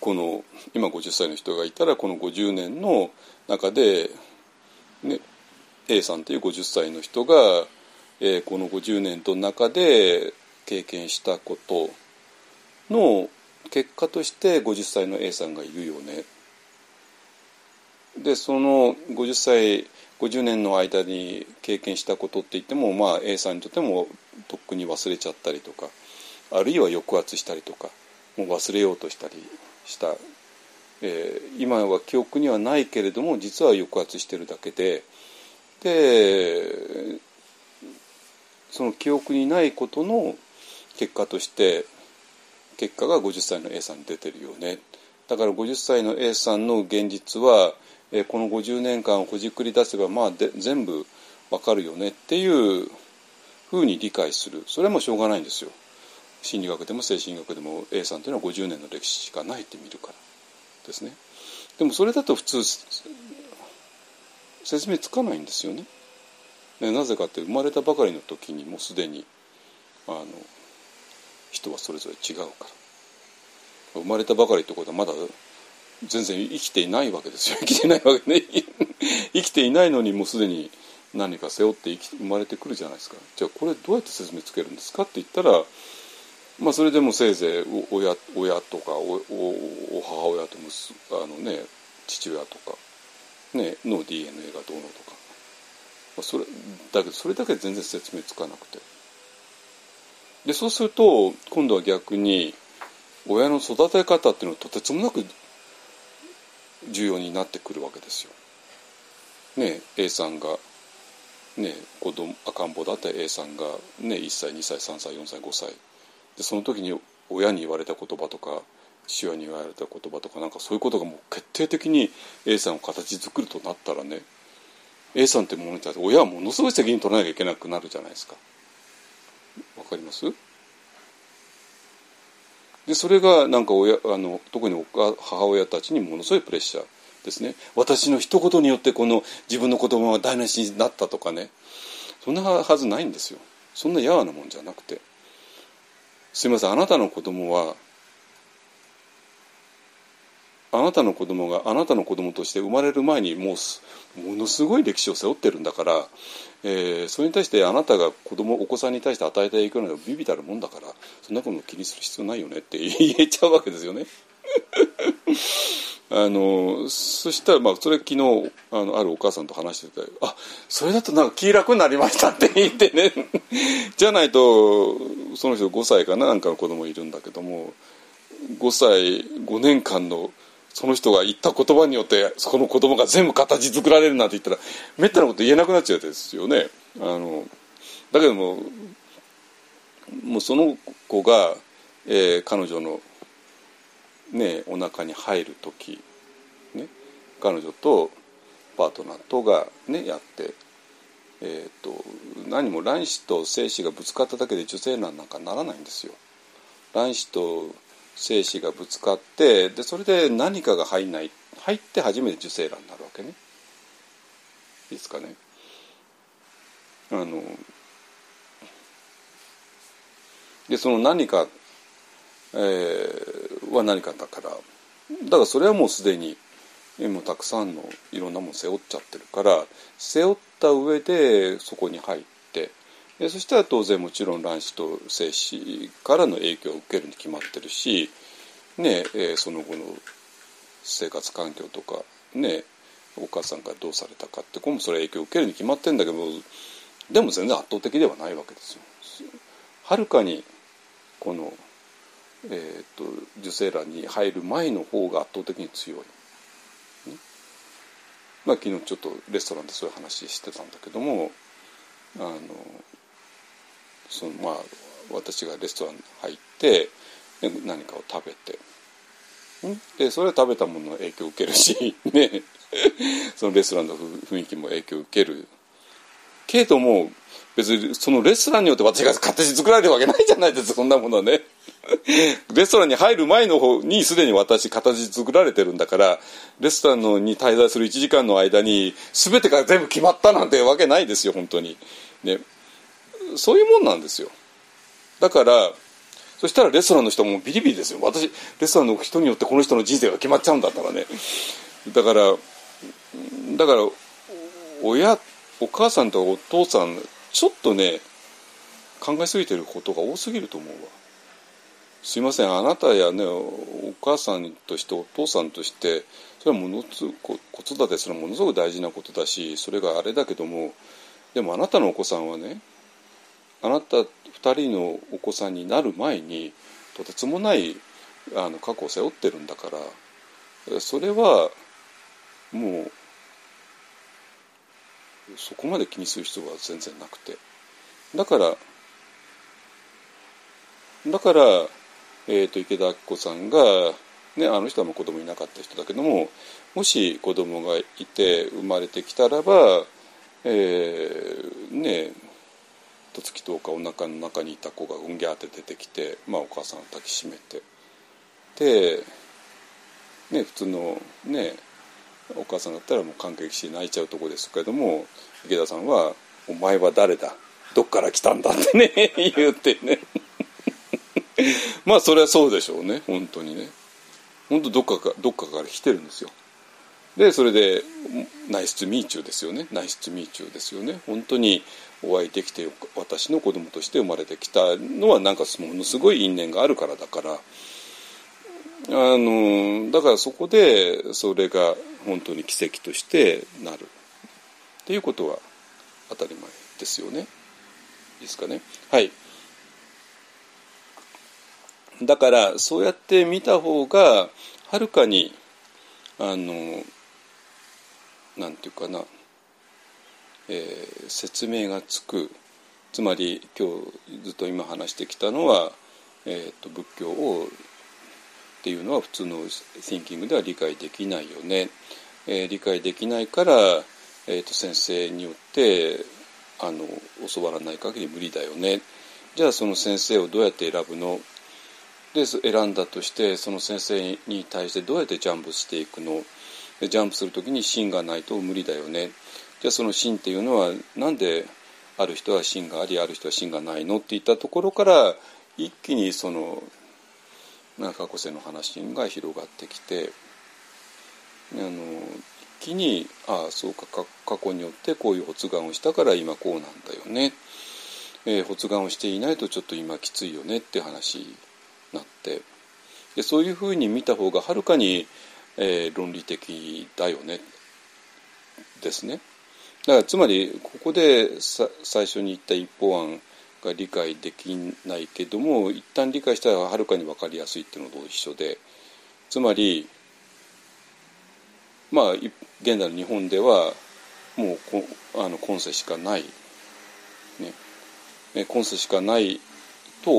この今50歳の人がいたらこの50年の中で、ね、A さんという50歳の人が、えー、この50年の中で経験したことの結果として50歳の A さんがいるよね。でその50歳50年の間に経験したことって言っても、まあ、A さんにとってもとっくに忘れちゃったりとかあるいは抑圧したりとかもう忘れようとしたりした、えー、今は記憶にはないけれども実は抑圧してるだけででその記憶にないことの結果として結果が50歳の A さんに出てるよね。だから50歳の A さんの現実は、この50年間をほじくり出せばまあで全部わかるよね。っていうふうに理解する。それもしょうがないんですよ。心理学でも精神学でも A さんというのは50年の歴史しかないって見るから。ですね。でもそれだと普通説明つかないんですよね。ねなぜかって生まれたばかりの時にもうすでにあの人はそれぞれ違うから。生まれたばかりってことはまだ全然生きていないわけですよ。生きてないわけね 生きていないのにもうすでに何か背負って生まれてくるじゃないですか。じゃあこれどうやって説明つけるんですかって言ったらまあそれでもせいぜい親親とかおお母親とあの、ね、父親とか、ね、の DNA がどうのとか、それだけどそれだけ全然説明つかなくてでそうすると今度は逆に親の育て方っていうのはとてつもなく重要になってくるわけですよ。ね A さんがね、子供赤ん坊だった A さんが、ね、1歳2歳3歳4歳5歳でその時に親に言われた言葉とか父親に言われた言葉とかなんかそういうことがもう決定的に A さんを形作るとなったらね A さんってものに対して親はものすごい責任取らなきゃいけなくなるじゃないですか。わかります？でそれがなんか親あの特に母親たちにものすごいプレッシャーですね。私の一言によってこの自分の子供が台無しになったとかね。そんなはずないんですよ。そんなやわなもんじゃなくて。すいませんあなたの子供はあなたの子供があなたの子供として生まれる前にもうものすごい歴史を背負ってるんだから、えー、それに対してあなたが子供お子さんに対して与えた影響などビビたるもんだからそんなこと気にする必要ないよねって 言えちゃうわけですよね。あのそしたら、まあ、それ昨日あのあるお母さんと話してて「あそれだとなんか気楽になりました」って 言ってねじゃないとその人5歳かななんかの子供いるんだけども5歳5年間のその人が言った言葉によってそこの子供が全部形作られるなんて言ったらめったなこと言えなくなっちゃうですよね。あのだけどももうその子が、えー、彼女のね、お腹に入る時、ね、彼女とパートナーとが、ね、やって、えーと、何も卵子と精子がぶつかっただけで受精卵なんかならないんですよ。卵子と精子がぶつかってでそれで何かが入んない入って初めて受精卵になるわけね。いいですかね。あのでその何かえー、は何かだからだからそれはもうすでにもうたくさんのいろんなもの背負っちゃってるから背負った上でそこに入ってでそしたら当然もちろん卵子と精子からの影響を受けるに決まってるし、ねえその後の生活環境とかねお母さんがどうされたかってこれもそれ影響を受けるに決まってるんだけどでも全然圧倒的ではないわけですよ。はるかにこの、えー、と受精卵に入る前の方が圧倒的に強い。まあ、昨日ちょっとレストランでそういう話してたんだけどもあのそのまあ私がレストランに入ってで何かを食べて。でそれは食べたものの影響を受けるし、ね、そのレストランの雰囲気も影響を受ける。けども別にそのレストランによって私が形作られるわけないじゃないです。かそんなものはね。レストランに入る前の方にすでに私形作られてるんだからレストランのに滞在する1時間の間に全てが全部決まったなんてわけないですよ本当に。ね、そういうもんなんですよ。だからそしたらレストランの人もビリビリですよ。私レストランの人によってこの人の人生が決まっちゃうんだったらね。だからだから親お母さんとお父さんちょっとね考えすぎてることが多すぎると思うわ。すいません。あなたやねお母さんとしてお父さんとしてそれはものすごく子育てするのはものすごく大事なことだしそれがあれだけどもでもあなたのお子さんはねあなた2人のお子さんになる前にとてつもないあの過去を背負ってるんだからそれはもうそこまで気にする必要は全然なくて。だからだから、えー、と池田明子さんが、ね、あの人はもう子供いなかった人だけどももし子供がいて生まれてきたらば、えー、ねとつき10日お腹の中にいた子がうんぎゃーって出てきて、まあ、お母さんを抱きしめて。で、ね、普通のねお母さんだったらもう感激して泣いちゃうとこですけども池田さんは「お前は誰だ？どっから来たんだ」ってね 言ってね。まあそれはそうでしょうね本当にね。本当どっかかどっかから来てるんですよ。でそれでナイスツミーチューですよね。ナイスツミーチューですよね。本当にお会いできて私の子供として生まれてきたのはなんかものすごい因縁があるからだから。あのだからそこでそれが本当に奇跡としてなるっていうことは当たり前ですよね。いいですかね？はい。だからそうやって見た方がはるかにあのなんていうかな、えー、説明がつく。つまり今日ずっと今話してきたのは、えーと、仏教をっていうのは普通の thinking では理解できないよね、えー、理解できないから、えーと、先生によってあの教わらない限り無理だよね。じゃあその先生をどうやって選ぶの？で選んだとしてその先生に対してどうやってジャンプしていくの？でジャンプする時に芯がないと無理だよね。じゃあその芯っていうのは何である人は芯がありある人は芯がないのっていったところから一気にその過去世の話が広がってきてあの一気にああそうか過去によってこういう発願をしたから今こうなんだよね、えー、発願をしていないとちょっと今きついよねって話になって。でそういうふうに見た方がはるかに、えー、論理的だよね。ですね。だからつまりここでさ最初に言った一方案が理解できないけども一旦理解したらはるかに分かりやすいっていうのと一緒でつまりまあ現在の日本ではもうこあの今世しかない、ね、今世しかないと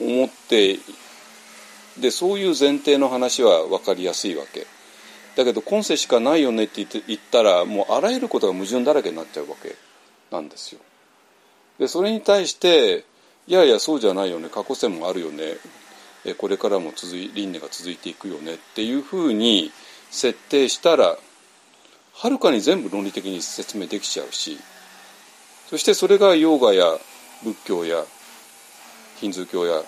思ってでそういう前提の話は分かりやすいわけ。だけど今世しかないよねって言ったらもうあらゆることが矛盾だらけになっちゃうわけ。なんですよ。でそれに対していやいやそうじゃないよね。過去世もあるよね。これからも続い輪廻が続いていくよね。っていうふうに設定したらはるかに全部論理的に説明できちゃうしそしてそれがヨーガや仏教やヒンズー教や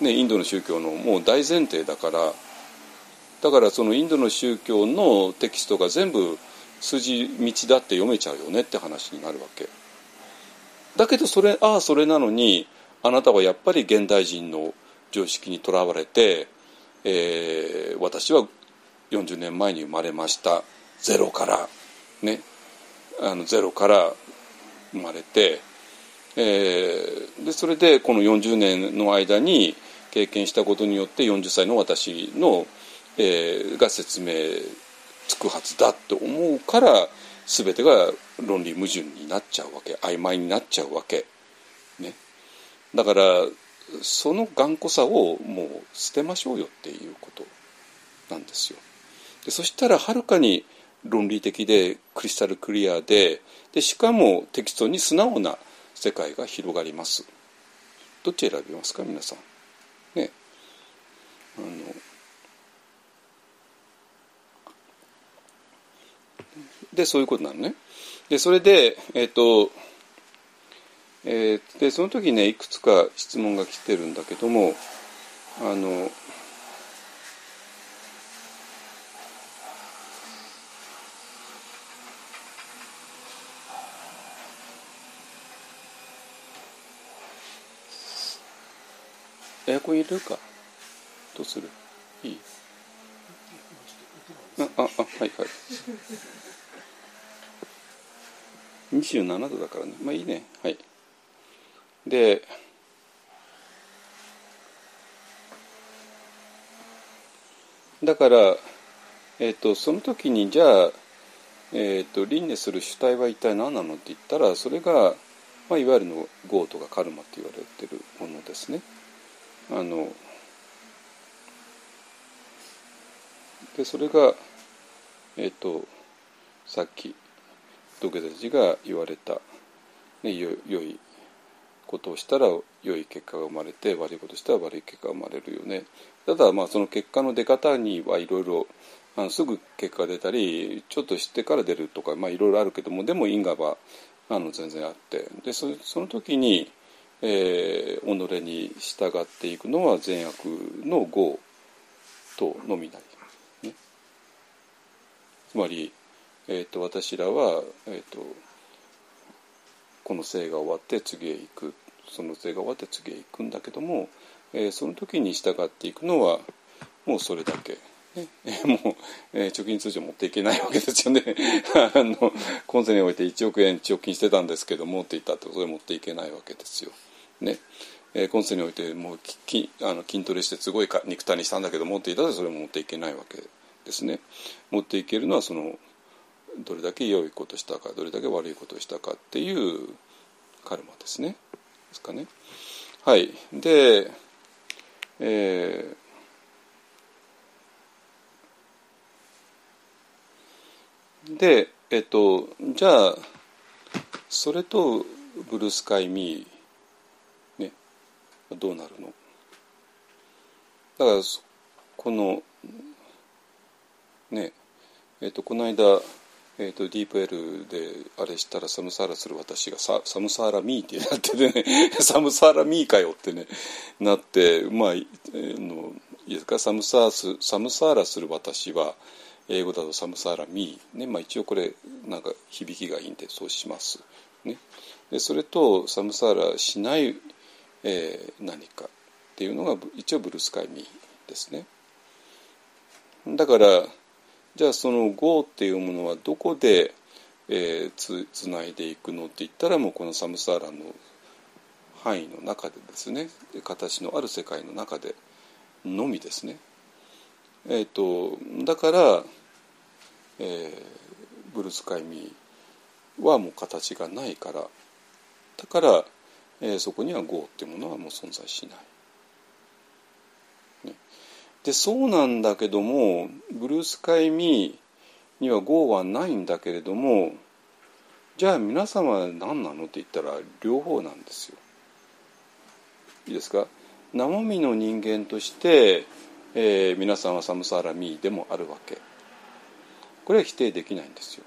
ね、インドの宗教のもう大前提だからだからそのインドの宗教のテキストが全部筋道だって読めちゃうよねって話になるわけ。だけどそれああそれなのにあなたはやっぱり現代人の常識にとらわれて、えー、私は40年前に生まれました。ゼロから。ね。あのゼロから生まれて、えー、でそれでこの40年の間に経験したことによって40歳の私の、えー、が説明つくはずだって思うから全てが論理矛盾になっちゃうわけ曖昧になっちゃうわけ。ね、だからその頑固さをもう捨てましょうよっていうことなんですよ。でそしたらはるかに論理的でクリスタルクリアででしかもテキストに素直な世界が広がります。どっち選びますか皆さん？ね。あのでそういうことなのね。でそれでえっ、ー、とえー、でその時ねいくつか質問が来てるんだけどもあのエアコン入れるか？どうする？いい？あああはいはい。27度だからね。まあいいね。はい。でだから、えーと、その時にじゃあ、えーと、輪廻する主体は一体何なのって言ったらそれが、まあ、いわゆるの業とかカルマって言われてるものですね。あのでそれが、えーとさっき土下座寺が言われた、ね、よ良いことをしたら良い結果が生まれて悪いことをしたら悪い結果が生まれるよね。ただまあその結果の出方にはいろいろあのすぐ結果が出たりちょっと知ってから出るとか、まあ、いろいろあるけどもでも因果はあの全然あって。でその時に、えー、己に従っていくのは善悪の業とのみなり、ね、つまりえーと、私らは、えーと、この生が終わって次へ行くその生が終わって次へ行くんだけども、えー、その時に従っていくのはもうそれだけ。ね、もう、えー、貯金通常持っていけないわけですよね あの今世において1億円貯金してたんですけどもって言ったってそれ持っていけないわけですよ。ねえー、今世においてもうきあの筋トレしてすごい肉体にしたんだけどもって言ったらそれも持っていけないわけですね。持っていけるのはそのどれだけ良いことしたかどれだけ悪いことをしたかっていうカルマですね。ですかね。はい。で、えー、で、えっと、じゃあそれとブルースカイミーどうなるの？だからこのねえっとこの間えーと、ディープエルであれしたらサムサーラする私がササムサーラミーってなっててね サムサーラミーかよってねなってまあ、えー、のいいですか？サムサースサムサーラする私は英語だとサムサーラミー、ねまあ、一応これなんか響きがいいんでそうします。ね、でそれとサムサーラしない、えー、何かっていうのが一応ブルースカイミーですね。だからじゃあその業っていうものはどこで、えー、つつないでいくのって言ったらもうこのサムサーラの範囲の中でですね形のある世界の中でのみですね。えーと、だから、えー、ブルースカイミーはもう形がないからだから、えー、そこには業っていうものはもう存在しない。ねでそうなんだけどもブルースカイミーには GO はないんだけれどもじゃあ皆様は何なのって言ったら両方なんですよ。いいですか？生身の人間として、えー、皆さんはサムサーラミーでもあるわけ。これは否定できないんですよ。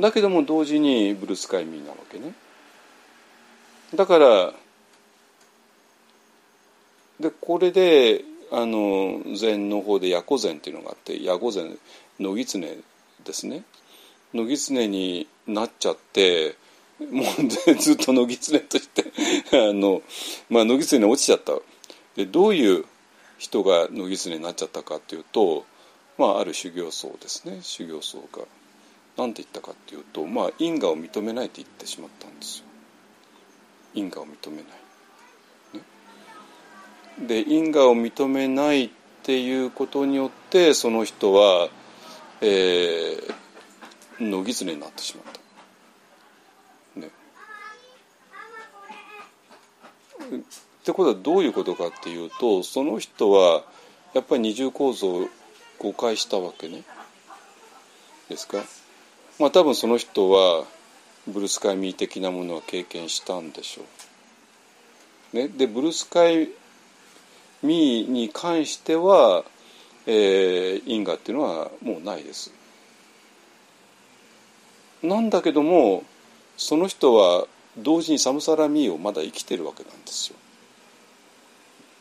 だけども同時にブルースカイミーなわけね。だからでこれであの禅の方でヤコ禅っていうのがあってヤコ禅野狐ですね。野狐になっちゃってもうずっと野狐としてあの、まあ、野狐に落ちちゃった。でどういう人が野狐になっちゃったかっていうと、まあ、ある修行僧ですね。修行僧が。何て言ったかっていうと、まあ、因果を認めないって言ってしまったんですよ。因果を認めない。ね、で因果を認めないっていうことによってその人は、えー、野狐になってしまった。ね、ってことはどういうことかっていうとその人はやっぱり二重構造を誤解したわけね。ですか？まあ多分その人はブルースカイミー的なものは経験したんでしょう。ね、でブルースカイミーに関しては、えー、因果っていうのはもうないです。なんだけどもその人は同時にサムサラミーをまだ生きてるわけなんですよ。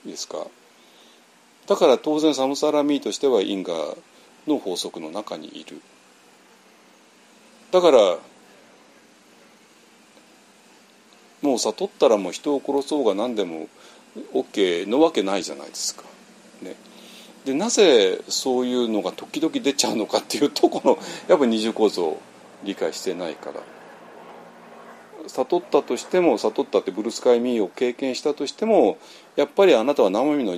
いいですか？だから当然サムサラミーとしては因果の法則の中にいる。だからもう悟ったらもう人を殺そうが何でも OK のわけないじゃないですか。ね、でなぜそういうのが時々出ちゃうのかっていうとこの やっぱり二重構造を理解してないから。悟ったとしても悟ったってブルースカイミーを経験したとしてもやっぱりあなたは生身の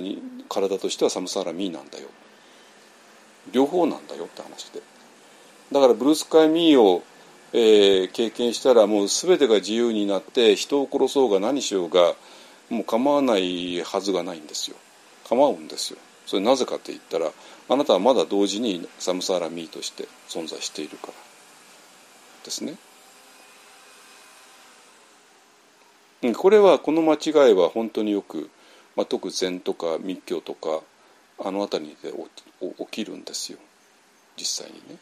体としてはサムサーラミーなんだよ両方なんだよって話でだからブルースカイミーをえー、経験したらもう全てが自由になって人を殺そうが何しようがもう構わないはずがないんですよ。構うんですよ。それなぜかって言ったらあなたはまだ同時にサムサーラミーとして存在しているからですね。これはこの間違いは本当によく、まあ、特禅とか密教とかあの辺りで起きるんですよ。実際にね。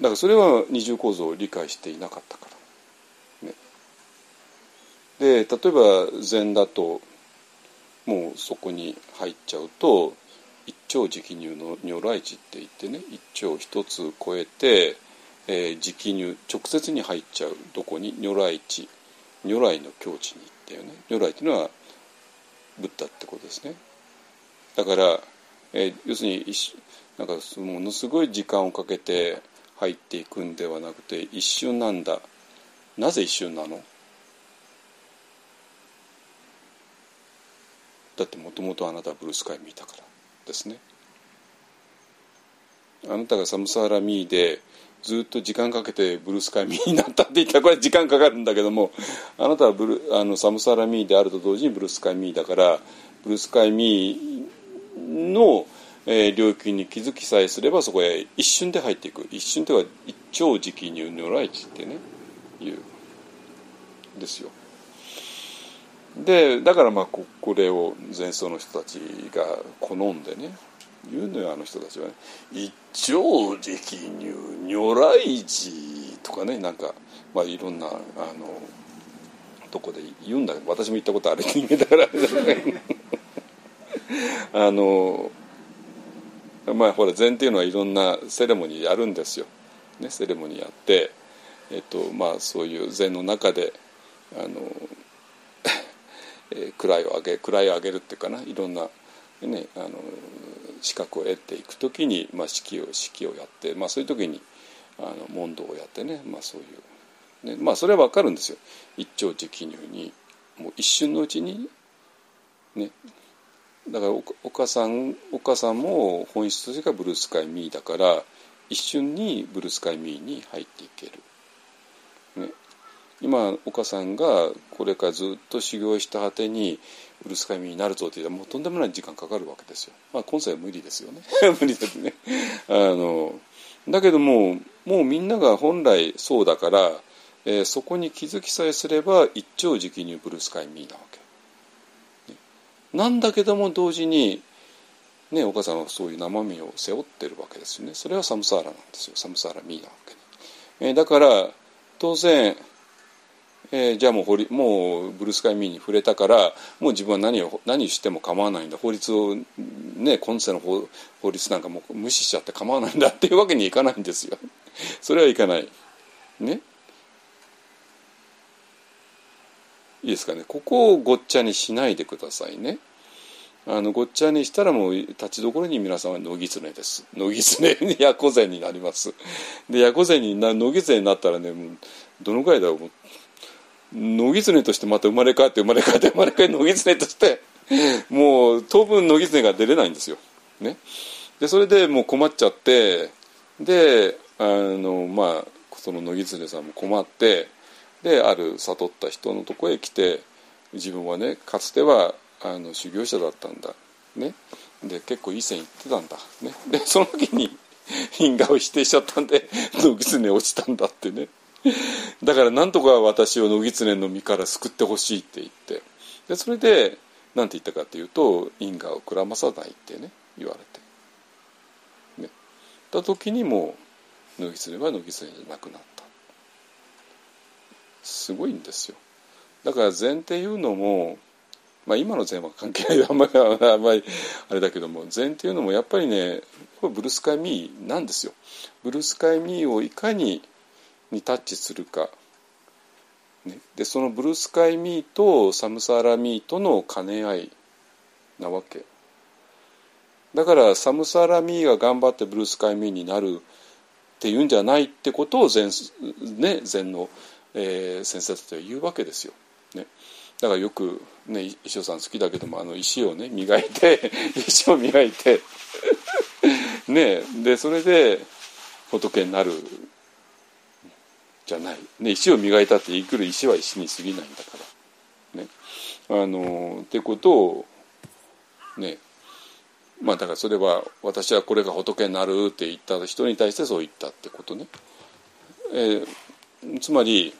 だからそれは二重構造を理解していなかったから。ね、で例えば禅だともうそこに入っちゃうと一丁直入の如来寺って言ってね一丁一つ超えて、えー、直入直接に入っちゃうどこに？如来寺。如来の境地に行ったよね。如来っていうのはブッダってことですね。だから、えー、要するになんかものすごい時間をかけて入っていくんではなくて一瞬なんだ。なぜ一瞬なの？だってもともとあなたはブルースカイ見たからですね。あなたがサムサーラミーでずっと時間かけてブルースカイミーになったって言ったらこれ時間かかるんだけどもあなたはブルあのサムサーラミーであると同時にブルースカイミーだからブルースカイミーのえー、領域に気づきさえすればそこへ一瞬で入っていく。一瞬というか一超直入如来地ってね。いう。ですよ。でだからまあこれを前奏の人たちが好んでね。言うのよあの人たちはね「一超直入如来地」とかね。なんかまあいろんなあのとこで言うんだけど私も言ったことある人間だから。あのまあほら禅っていうのはいろんなセレモニーやるんですよ。ね、セレモニーやって、えっとまあ、そういう禅の中であの、えー、位を上げ位を上げるっていうかないろんな、ね、あの資格を得ていく時に、まあ、式を式をやって、まあ、そういう時にあの問答をやってね、まあ、そういう、ね、まあそれは分かるんですよ一丁直入にもう一瞬のうちにねだからお母さんお母さんも本質としてがブルースカイミーだから一瞬にブルースカイミーに入っていける。ね、今お母さんがこれからずっと修行した果てにブルースカイミーになるぞって言ったらもうとんでもない時間かかるわけですよ。まあ今世は無理ですよね。無理ですね。あのだけどももうみんなが本来そうだから、えー、そこに気づきさえすれば一朝直入ブルースカイミーなわ。なんだけども同時に、ね、お母さんはそういう生身を背負ってるわけですよね。それはサムサーラなんですよ。サムサーラミーなわけ、えー、だから当然、えーじゃあもう法もうブルースカイミーに触れたからもう自分は何を何しても構わないんだ。法律をね今世の法法律なんかも無視しちゃって構わないんだっていうわけにいかないんですよ。それはいかない。ね。いいですかね。ここをごっちゃにしないでくださいね。あのごっちゃにしたらもう立ちどころに皆さんは野狐です。野狐にヤコゼになります。でヤコゼにな野狐になったらねどのぐらいだろう。もう野狐としてまた生まれ変わって生まれ変わって生まれ変わって野狐としてもう当分野狐が出れないんですよ。ね、でそれでもう困っちゃってであのまあその野狐さんも困ってである悟った人のとこへ来て自分はねかつてはあの修行者だったんだ。ね、で結構いい線いってたんだ。ね、でその時に 因果を否定しちゃったんで野狐落ちたんだってね。だからなんとか私を野狐の身から救ってほしいって言ってでそれで何て言ったかっていうと因果をくらまさないってね言われてねた時にもう野狐は野狐じゃなくなったすごいんですよ。だから禅っていうのもまあ今の禅は関係ない。あんまりあんまりあれだけども禅っていうのもやっぱりねこれブルースカイミーなんですよ。ブルースカイミーをいかににタッチするか、ね、でそのブルースカイミーとサムサーラミーとの兼ね合い。なわけ。だからサムサーラミーが頑張ってブルースカイミーになるっていうんじゃないってことを禅,、ね、禅の、えー、先生たちは言うわけですよ。ね、だからよく、ね、石尾さん好きだけどもあの石をね磨いて 石を磨いて ね。でそれで仏になるじゃない、ね、石を磨いたって言いくる石は石に過ぎないんだから。ね。あのってことをね。まあだからそれは私はこれが仏になるって言った人に対してそう言ったってことね。えー、つまり、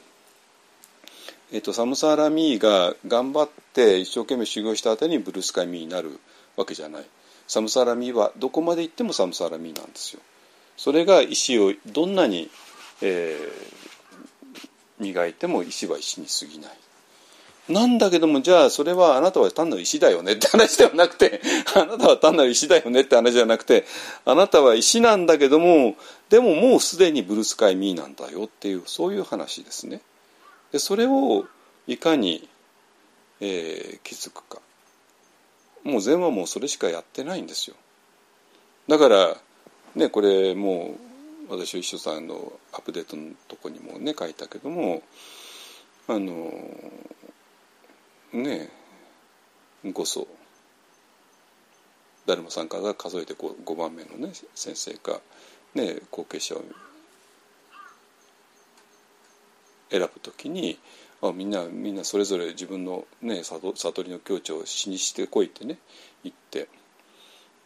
えーと、サムサーラミーが頑張って一生懸命修行したあたりにブルースカイミーになるわけじゃない。サムサーラミーはどこまで行ってもサムサーラミーなんですよ。それが石をどんなに、えー、磨いても石は石に過ぎない。なんだけどもじゃあそれはあなたは単なる石だよねって話ではなくて あなたは単なる石だよねって話じゃなくてあなたは石なんだけどもでももうすでにブルースカイミーなんだよっていうそういう話ですね。でそれをいかに、えー、気づくかもう禅はもうそれしかやってないんですよ。だからねこれもう私は一緒さんのアップデートのとこにもね書いたけどもあのね5層誰も参加が数えて 5, 5番目のね先生か、ね、後継者を選ぶときにあみんなみんなそれぞれ自分の、ね、悟悟りの境地を死にしてこいってね言って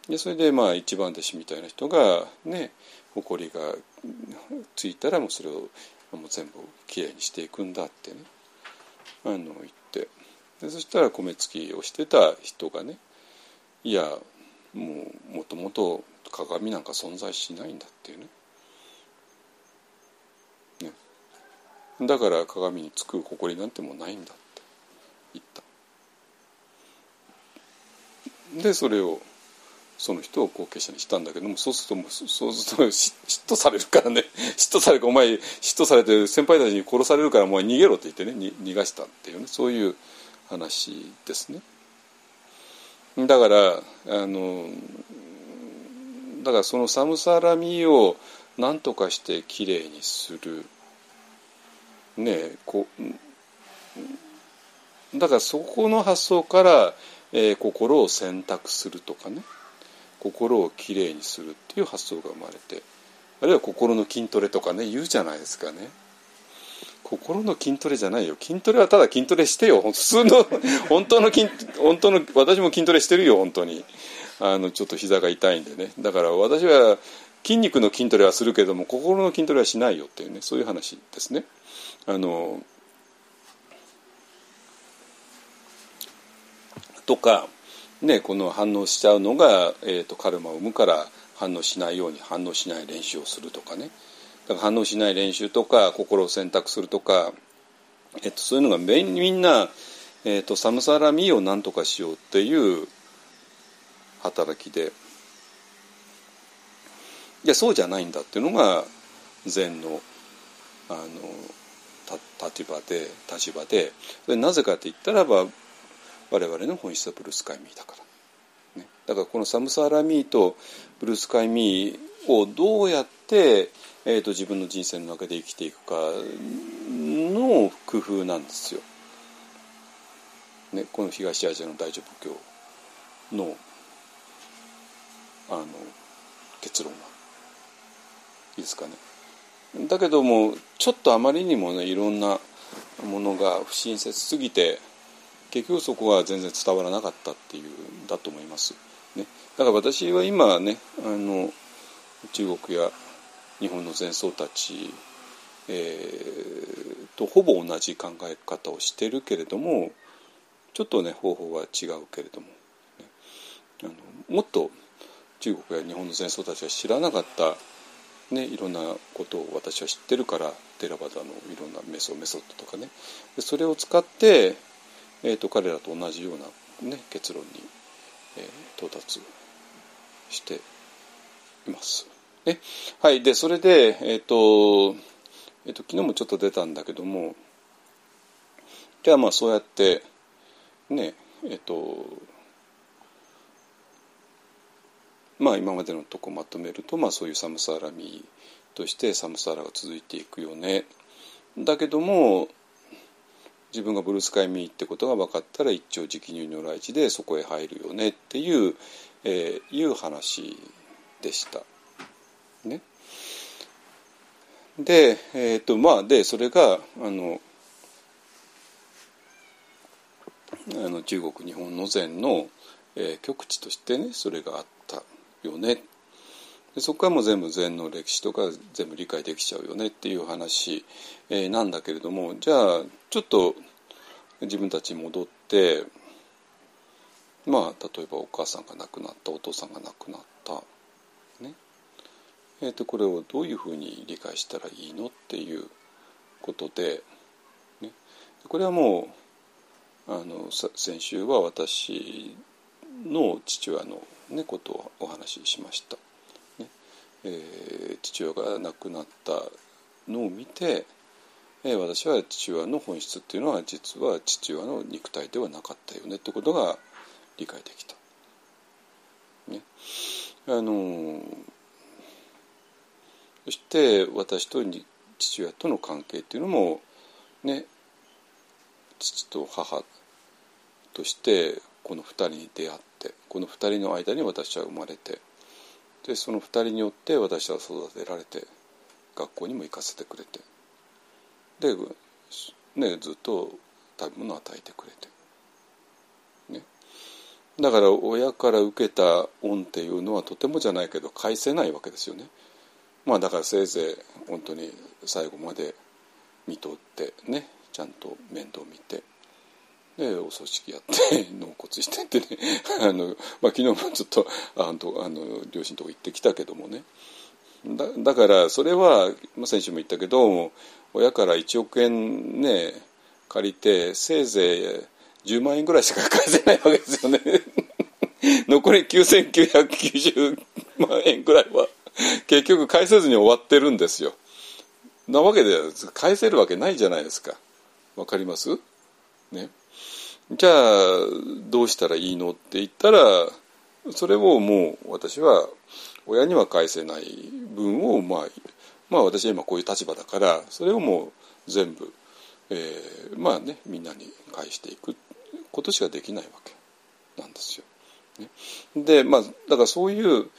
でそれでまあ一番弟子みたいな人がね誇りがついたらもうそれをもう全部きれいにしていくんだってねあの言って。でそしたら米付きをしてた人がねいやもうもともと鏡なんか存在しないんだっていうね。ね。だから鏡につく誇りなんてもうないんだって言った。でそれをその人を後継者にしたんだけどもそうするともうそうすると嫉妬されるからね。嫉妬されるお前嫉妬されて先輩たちに殺されるからお前逃げろって言ってね逃がしたっていうね。そういう話ですね。だからあのだからそのサムサラミを何とかしてきれいにするねこだからそこの発想から、えー、心を選択するとかね心をきれいにするっていう発想が生まれてあるいは心の筋トレとかね言うじゃないですかね。心の筋トレじゃないよ。筋トレはただ筋トレしてよ。普通の 本当の筋本当の私も筋トレしてるよ本当に。あのちょっと膝が痛いんでね。だから私は筋肉の筋トレはするけども心の筋トレはしないよっていうね。そういう話ですね。あのとかねこの反応しちゃうのが、えーと、カルマを生むから反応しないように反応しない練習をするとかね。だから反応しない練習とか心を選択するとかえっと、そういうのがみんな、えっと、サムサラミを何とかしようっていう働きで。いやそうじゃないんだっていうのが禅のあの立場で立場で。でなぜかって言ったらば我々の本質はブルースカイミーだから、ね、だからこのサムサラミーとブルースカイミーをどうやって、えー、と自分の人生の中で生きていくかの工夫なんですよ。ね、この東アジアの大乗仏教のあの結論はいいですかね。だけどもちょっとあまりにもねいろんなものが不親切すぎて結局そこは全然伝わらなかったっていうんだと思います。ね、だから私は今ねあの中国や日本の禅僧たち、えー、とほぼ同じ考え方をしてるけれどもちょっとね方法は違うけれども、ね、あのもっと中国や日本の禅僧たちが知らなかったね、いろんなことを私は知ってるからテラバダのいろんなメソメソッドとかねでそれを使って、えーと、彼らと同じような、ね、結論に、えー、到達しています。ね、はいでそれで、えーとえーと、昨日もちょっと出たんだけどもじゃあまあそうやってねえっ、とまあ今までのとこまとめると、まあ、そういうサムサーラミとしてサムサーラが続いていくよねだけども自分がブルースカイミーってことが分かったら一朝直入如来寺でそこへ入るよねっていう、えー、いう話でした。ね、で,、えーとまあ、でそれがあのあの中国日本の禅の、えー、極地としてねそれがあったよね。でそこからも全部禅の歴史とか全部理解できちゃうよねっていう話、えー、なんだけれどもじゃあちょっと自分たちに戻ってまあ例えばお母さんが亡くなったお父さんが亡くなったえー、とこれをどういうふうに理解したらいいのっていうことで、ね、これはもうあの先週は私の父親の、ね、ことをお話ししました。ねえー、父親が亡くなったのを見て、えー、私は父親の本質っていうのは実は父親の肉体ではなかったよねってことが理解できた。ね、あのーそして私と父親との関係っていうのもね父と母としてこの2人に出会ってこの2人の間に私は生まれてでその2人によって私は育てられて学校にも行かせてくれてで、ね、ずっと食べ物を与えてくれて。ね、だから親から受けた恩っていうのはとてもじゃないけど返せないわけですよね。まあだからせいぜい本当に最後まで見とってねちゃんと面倒見てでお葬式やって納骨してってね あの、まあ、昨日もちょっとあのあの両親とこ行ってきたけどもね。だだからそれは、まあ、先週も言ったけど親から1億円ね借りてせいぜい10万円ぐらいしか返せないわけですよね。残り9990万円ぐらいは。結局返せずに終わってるんですよ。なわけで返せるわけないじゃないですか。わかります？ね。じゃあどうしたらいいのって言ったらそれをもう私は親には返せない分をまあまあ私は今こういう立場だからそれをもう全部、えー、まあねみんなに返していくことしかできないわけなんですよ。ね、でまあだからそういう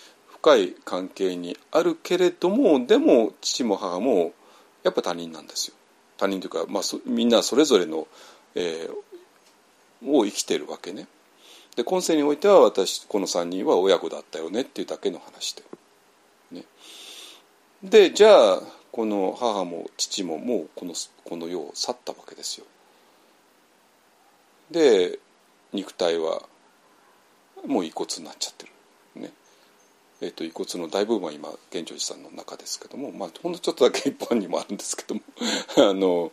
深い関係にあるけれどもでも父も母もやっぱ他人なんですよ。他人というか、まあ、みんなそれぞれの、えー、を生きてるわけね。で今世においては私この3人は親子だったよねっていうだけの話で。ね、でじゃあこの母も父ももうこのこの世を去ったわけですよ。で肉体はもう遺骨になっちゃってる。えーと、遺骨の大部分は今玄奘寺さんの中ですけども、まあ、ほんのちょっとだけ一般にもあるんですけども あの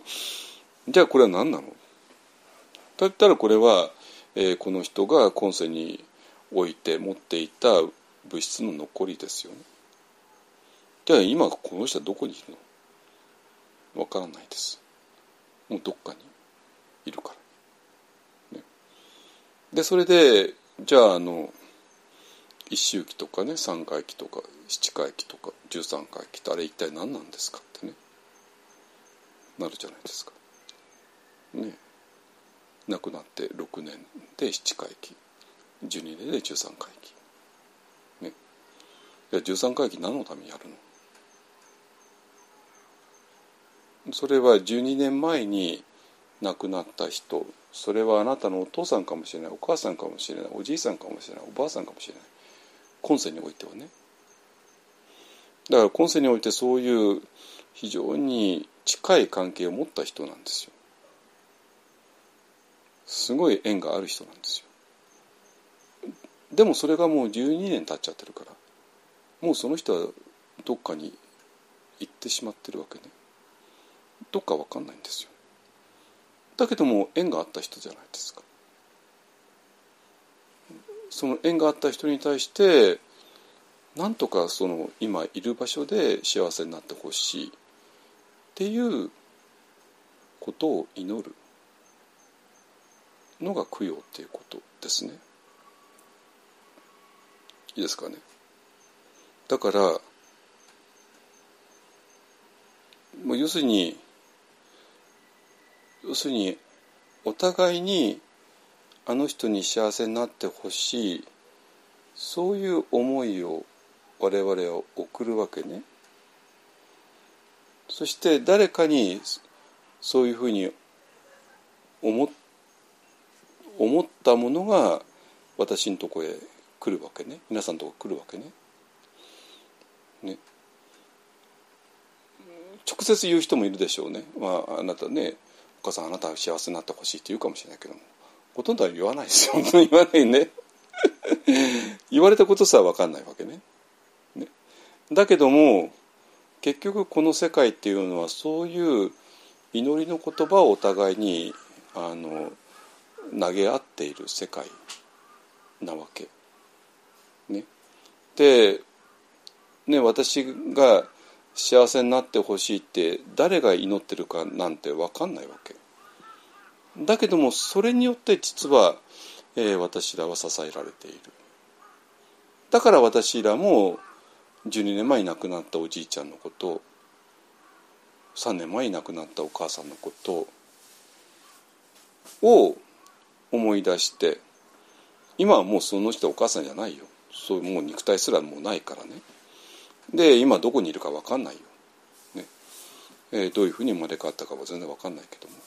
じゃあこれは何なの？だったらこれは、えー、この人が今世において持っていた物質の残りですよね。じゃあ今この人はどこにいるの？わからないです。もうどっかにいるから。ね、でそれでじゃああの一周期とかね三回忌とか七回忌とか十三回忌ってあれ一体何なんですかってね。なるじゃないですか。ね。亡くなって6年で七回忌。12年で十三回忌。ね。いや十三回忌何のためにやるの？それは12年前に亡くなった人。それはあなたのお父さんかもしれないお母さんかもしれないおじいさんかもしれないおばあさんかもしれない。今世においてはね。だから今世においてそういう非常に近い関係を持った人なんですよ。すごい縁がある人なんですよ。でもそれがもう12年経っちゃってるからもうその人はどっかに行ってしまってるわけね。どっか分かんないんですよ。だけども縁があった人じゃないですか。その縁があった人に対してなんとかその今いる場所で幸せになってほしいっていうことを祈るのが供養っていうことですね。いいですかね。だからもう要するに要するにお互いにあの人に幸せになってほしいそういう思いを我々は送るわけね。そして誰かにそういうふうに思思ったものが私のとこへ来るわけね皆さんのとこ来るわけね。ね直接言う人もいるでしょうね。まあ、あなたねお母さんあなたは幸せになってほしいって言うかもしれないけどもほとんどは言わないです。よ 本当に言わないね。言われたことさえ分かんないわけね。ね。だけども結局この世界っていうのはそういう祈りの言葉をお互いにあの投げ合っている世界なわけ。ね、で、ね、私が幸せになってほしいって誰が祈ってるかなんて分かんないわけ。だけどもそれによって実は、えー、私らは支えられている。だから私らも12年前に亡くなったおじいちゃんのこと3年前に亡くなったお母さんのことを思い出して今はもうその人お母さんじゃないよ。そうもう肉体すらもうないからね。で今どこにいるか分かんないよ、ね。えー、どういうふうに生まれ変わったかは全然分かんないけども。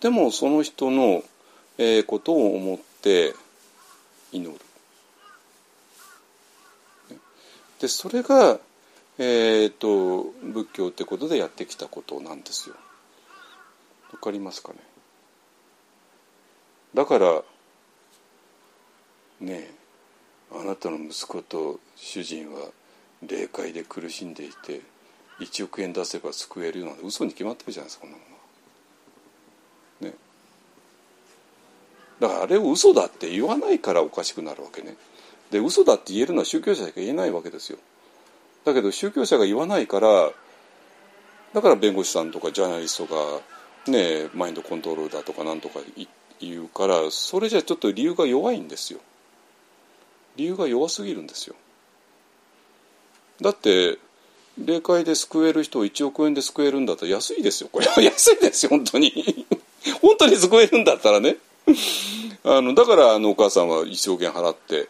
でもその人の、えー、ことを思って祈る。でそれが、えーと、仏教ってことでやってきたことなんですよ。わかりますかね？だからねあなたの息子と主人は霊界で苦しんでいて1億円出せば救えるような嘘に決まってるじゃないですかこんなもの。だからあれを嘘だって言わないからおかしくなるわけね。で嘘だって言えるのは宗教者しか言えないわけですよ。だけど宗教者が言わないからだから弁護士さんとかジャーナリストがねマインドコントロールだとかなんとか言うからそれじゃちょっと理由が弱いんですよ。理由が弱すぎるんですよ。だって霊界で救える人を1億円で救えるんだったら安いですよこれは安いですよ本当に 本当に救えるんだったらね あのだからあのお母さんは1億円払って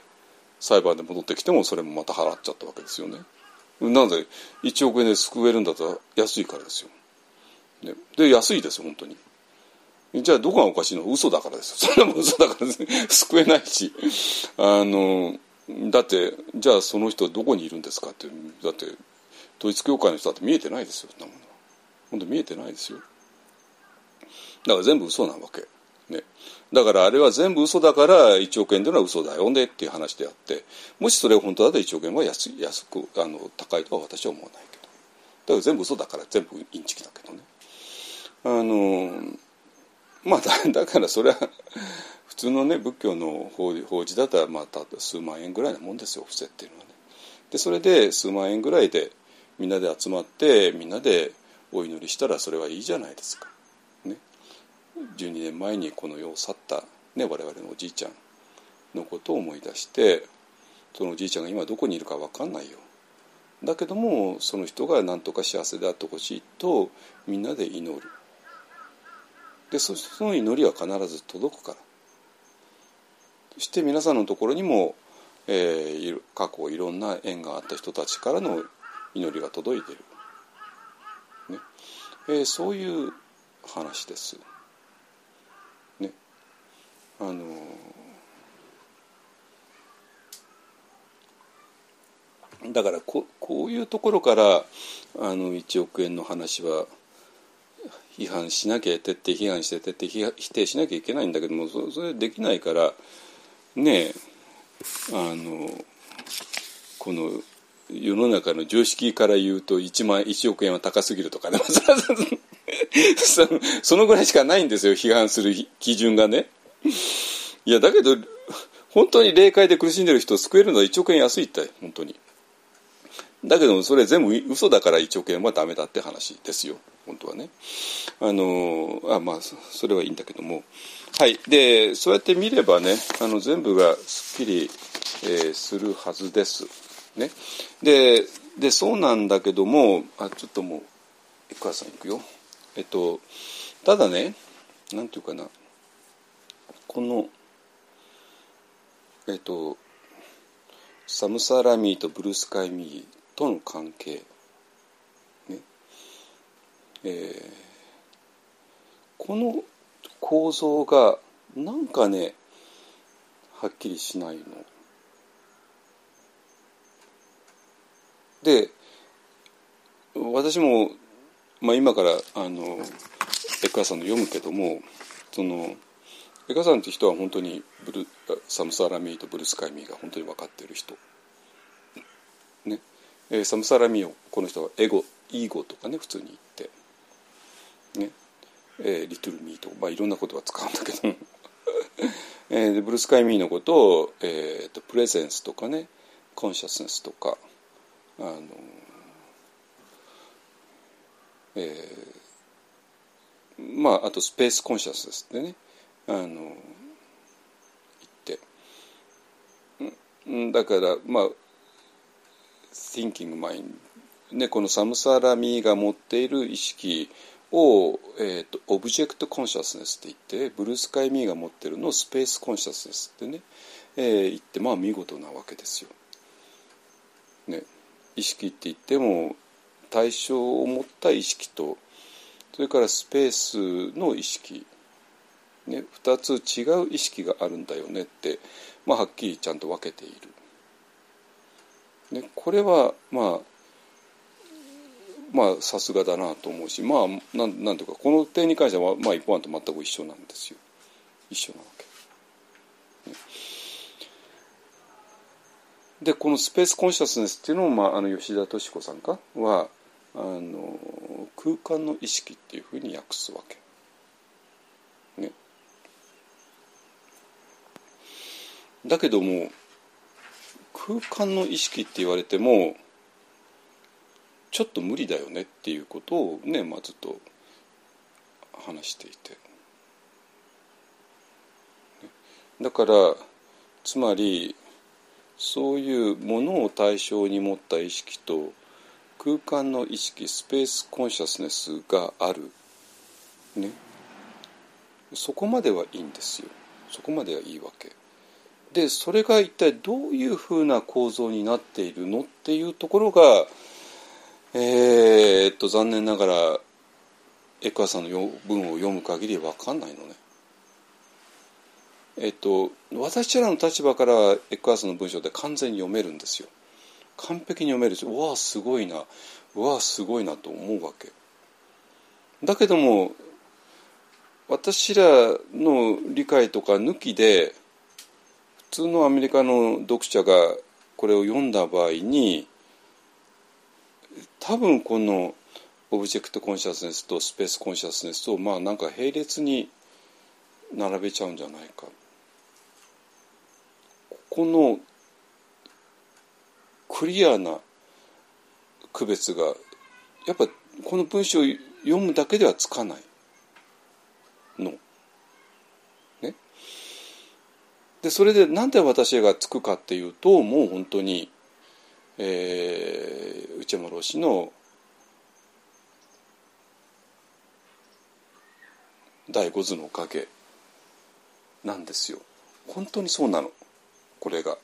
裁判で戻ってきてもそれもまた払っちゃったわけですよね。なぜ1億円で救えるんだったら安いからですよ。ね、で安いですよ本当に。じゃあどこがおかしいの？嘘だからですよ。それも嘘だから、ね、救えないし。あのだってじゃあその人はどこにいるんですかってだって統一教会の人だって見えてないですよそんなもの。は本当見えてないですよ。だから全部嘘なわけ。ね、だからあれは全部嘘だから1億円というのは嘘だよねっていう話であってもしそれが本当だったら1億円は安安くあの高いとは私は思わないけどだから全部嘘だから全部インチキだけどねあのまあだだからそれは普通のね仏教の法法事だったらまあた数万円ぐらいなもんですよ布施っていうのはね。でそれで数万円ぐらいでみんなで集まってみんなでお祈りしたらそれはいいじゃないですか。12年前にこの世を去った、ね、我々のおじいちゃんのことを思い出してそのおじいちゃんが今どこにいるか分かんないよ。だけどもその人が何とか幸せであってほしいとみんなで祈る。でその祈りは必ず届くから。そして皆さんのところにも、えー、過去いろんな縁があった人たちからの祈りが届いてる。ねえー、そういう話です。あのだからここういうところからあの1億円の話は批判しなきゃ徹底批判して徹底否定しなきゃいけないんだけどもそそれできないからねえあのこの世の中の常識から言うと1万1億円は高すぎるとかね そのぐらいしかないんですよ批判する基準がね。いやだけど本当に霊界で苦しんでる人を救えるのは1億円安いって本当に。だけどそれ全部嘘だから1億円はダメだって話ですよ本当はね。あのあまあそれはいいんだけどもはいでそうやって見ればねあの全部がすっきり、えー、するはずです。ね、ででそうなんだけどもあちょっともう江川さん行くよ。えっとただねなんていうかなこのえっとサムサラミーとブルースカイミーとの関係ねえー、この構造がなんかねはっきりしないの。で私も、まあ、今からあのエカさんの読むけどもそのエカさんって人は本当にブルサムサラミーとブルースカイミーが本当に分かっている人。ね。え、サムサラミーをこの人はエゴイーゴとかね普通に言って、ね。え、リトルミーとか、まあ、いろんなことは使うんだけども。え、ブルースカイミーのことを、えーと、プレゼンスとかねコンシャスネスとかあの、えー、まああとスペースコンシャスネスってね。あの言って。だからまあ thinking mind ねこの Samsara Me が持っている意識を、えーと、 object consciousness って言って Blue Sky Me が持ってるのを space consciousness ってね、えー、言ってまあ見事なわけですよ。ね、意識って言っても対象を持った意識とそれからスペースの意識、ね、2つ違う意識があるんだよねって、まあ、はっきりちゃんと分けている。ね、これはまあまあさすがだなと思うしまあなんなんていうかこの点に関しては、まあ、一般と全く一緒なんですよ一緒なわけ。ね、でこのスペースコンシャスネスっていうのを、まあ、あの吉田敏子さんか？はあの空間の意識っていうふうに訳すわけ。だけども空間の意識って言われてもちょっと無理だよねっていうことをね、まあ、ずっと話していて。だからつまりそういうものを対象に持った意識と空間の意識スペースコンシャスネスがある、ね、そこまではいいんですよ。そこまではいいわけ。でそれが一体どういうふうな構造になっているのっていうところがえー、っと残念ながらエクアさんの文を読む限り分かんないのね。えっと私らの立場からエクアさんの文章で完全に読めるんですよ。完璧に読めるしうわすごいなうわすごいなと思うわけ。だけども私らの理解とか抜きで通のアメリカの読者がこれを読んだ場合に多分このオブジェクトコンシャスネスとスペースコンシャスネスをまあなんか並列に並べちゃうんじゃないかここのクリアな区別がやっぱこの文章を読むだけではつかないの。ね。でそれでなんで私がつくかっていうともう本当に、えー、内山老師の第五図のおかげなんですよ。本当にそうなのこれが。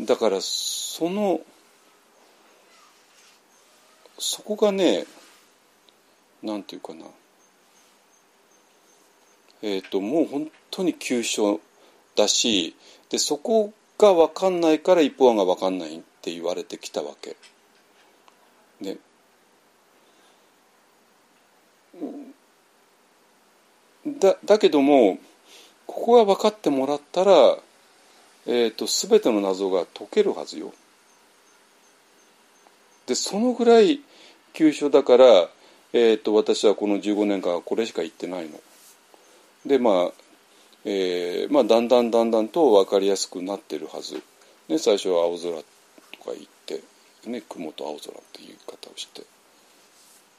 だからそのそこがねなんていうかなえ、ー、ともう本当に急所だしでそこが分かんないから一方案が分かんないって言われてきたわけ。ね。だだけどもここが分かってもらったら、えーと、と全ての謎が解けるはずよ。でそのぐらい急所だから、えーと、私はこの15年間はこれしか言ってないの。でまあ、えーまあ、だんだんだんだんと分かりやすくなってるはず。ね、最初は青空とか言って、ね、雲と青空っていう言い方をして。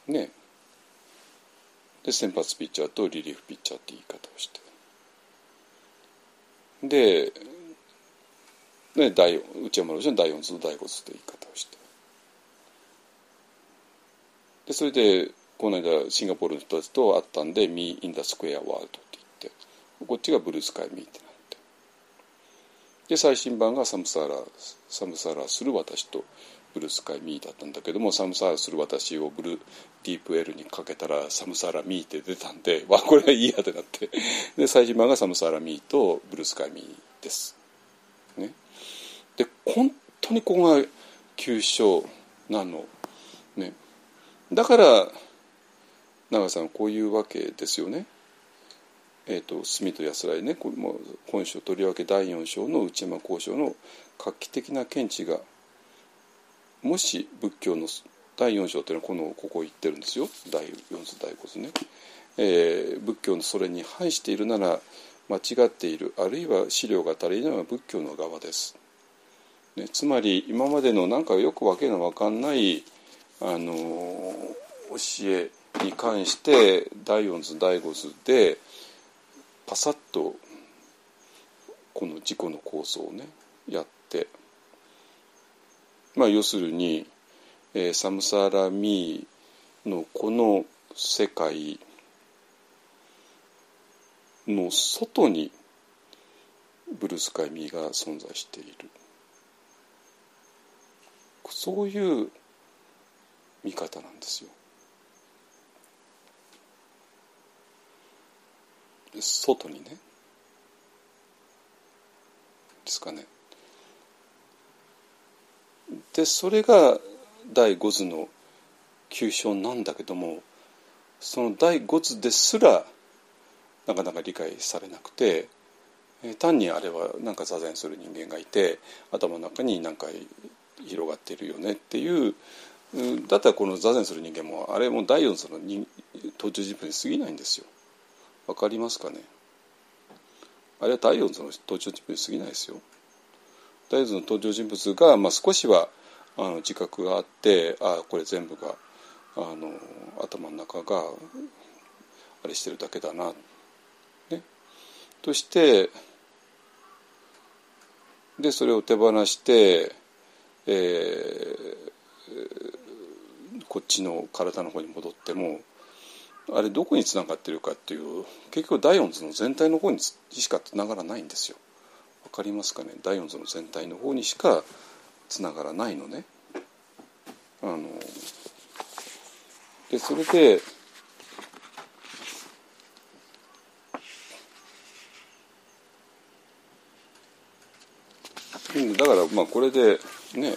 ね。で先発ピッチャーとリリーフピッチャーって言い方をして。で、ね、第内山老師の第4図と第5図って言い方をして。でそれでこの間シンガポールの人たちと会ったんで「Me in the Square World」っこっちがブルースカイ・ミーってなってで最新版がサムサーラサムサラする私とブルースカイ・ミーだったんだけどもサムサーラする私をブルーディープ L にかけたらサムサーラ・ミーって出たんで わこれはいいやってなってで最新版がサムサラ・ミーとブルースカイ・ミーです。ね、で本当にここが急所なの。ね、だから長さんこういうわけですよね。えーと、墨と安らいねこれも本書とりわけ第4章の内山交渉の画期的な見地がもし仏教の第4章っていうのはこのここ言ってるんですよ。第4図第5図ね、えー、仏教のそれに反しているなら間違っている。あるいは資料が足りないのは仏教の側です、ね、つまり今までのなんかよくわけのわかんないあの教えに関して第4図第5図でパサッとこの自己の構想をねやってまあ要するに、えー、サムサラミーのこの世界の外にブルースカイミーが存在しているそういう見方なんですよ。外にねですかね。でそれが第五図の急所なんだけどもその第五図ですらなかなか理解されなくて単にあれはなんか座禅する人間がいて頭の中に何か広がっているよねっていうだったらこの座禅する人間もあれも第四その登場人物に過ぎないんですよ。わかりますかね？あれは第四その登場人物に過ぎないですよ。第四の登場人物が、まあ、少しはあの自覚があってあこれ全部があの頭の中があれしてるだけだな、ね、としてでそれを手放して、えー、こっちの体の方に戻ってもあれどこにつながってるかっていう結局ダイオンズの全体の方にしかつながらないんですよ。わかりますかね？ダイオンズの全体の方にしかつながらないのね。あのでそれでだからまあこれでね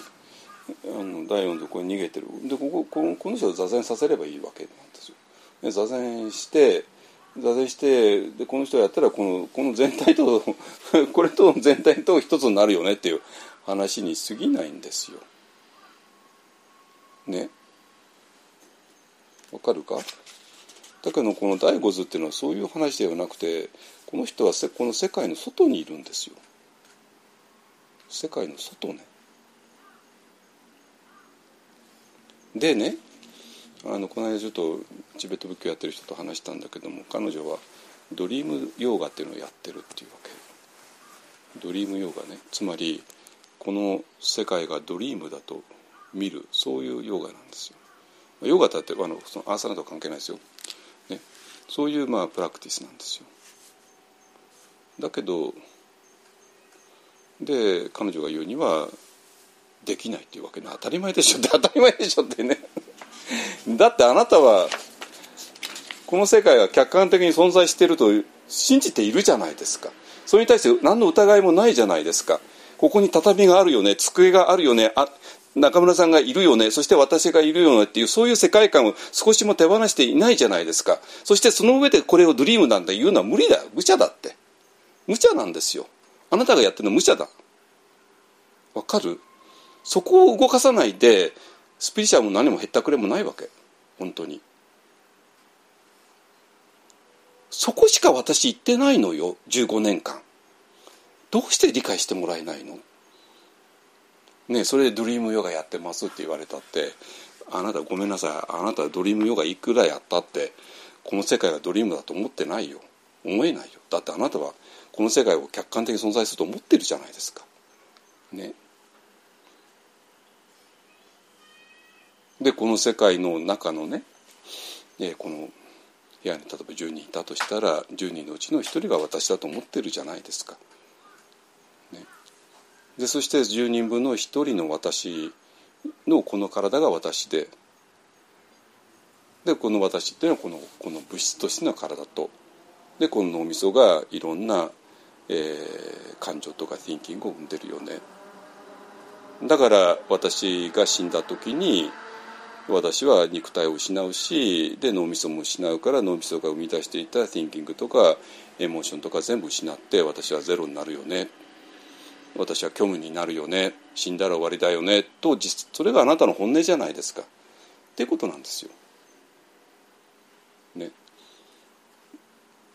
あの第4のところに逃げてるでこここのこの人を座禅させればいいわけなん。座禅して座禅してでこの人やったらこのこの全体と これと全体と一つになるよねっていう話に過ぎないんですよ。ね。わかるか？だけどこの第五図っていうのはそういう話ではなくてこの人はこの世界の外にいるんですよ世界の外ねでねあのこの間ちょっとチベット仏教やってる人と話したんだけども彼女はドリームヨーガっていうのをやってるっていうわけ。ドリームヨーガね。つまりこの世界がドリームだと見るそういうヨーガなんですよ。ヨガだってあのそのアーサナとは関係ないですよ、ね、そういうまあプラクティスなんですよ。だけどで彼女が言うにはできないっていうわけね。当たり前でしょ。って当たり前でしょってね。だってあなたはこの世界が客観的に存在していると信じているじゃないですか。それに対して何の疑いもないじゃないですか。ここに畳があるよね机があるよねあ中村さんがいるよねそして私がいるよねっていうそういう世界観を少しも手放していないじゃないですか。そしてその上でこれをドリームなんて言うのは無理だよ。無茶だって。無茶なんですよ。あなたがやってるのは無茶だ。わかる？そこを動かさないでスピリチュアルも何もへったくれもないわけ。本当に。そこしか私言ってないのよ15年間。どうして理解してもらえないの？ねそれでドリームヨガやってますって言われたってあなたごめんなさいあなたドリームヨガいくらやったってこの世界がドリームだと思ってないよ。思えないよ。だってあなたはこの世界を客観的に存在すると思ってるじゃないですか。ねでこの世界の中のね、えこの部屋に例えば10人いたとしたら10人のうちの1人が私だと思ってるじゃないですか。ね、でそして10人分の1人の私のこの体が私ででこの私っていうのはこのこの物質としての体とでこの脳みそがいろんな、えー、感情とか thinking を生んでるよね。だから私が死んだ時に私は肉体を失うしで脳みそも失うから脳みそが生み出していた thinking とかエモーションとか全部失って私はゼロになるよね私は虚無になるよね死んだら終わりだよねとそれがあなたの本音じゃないですかっていうことなんですよ。ね。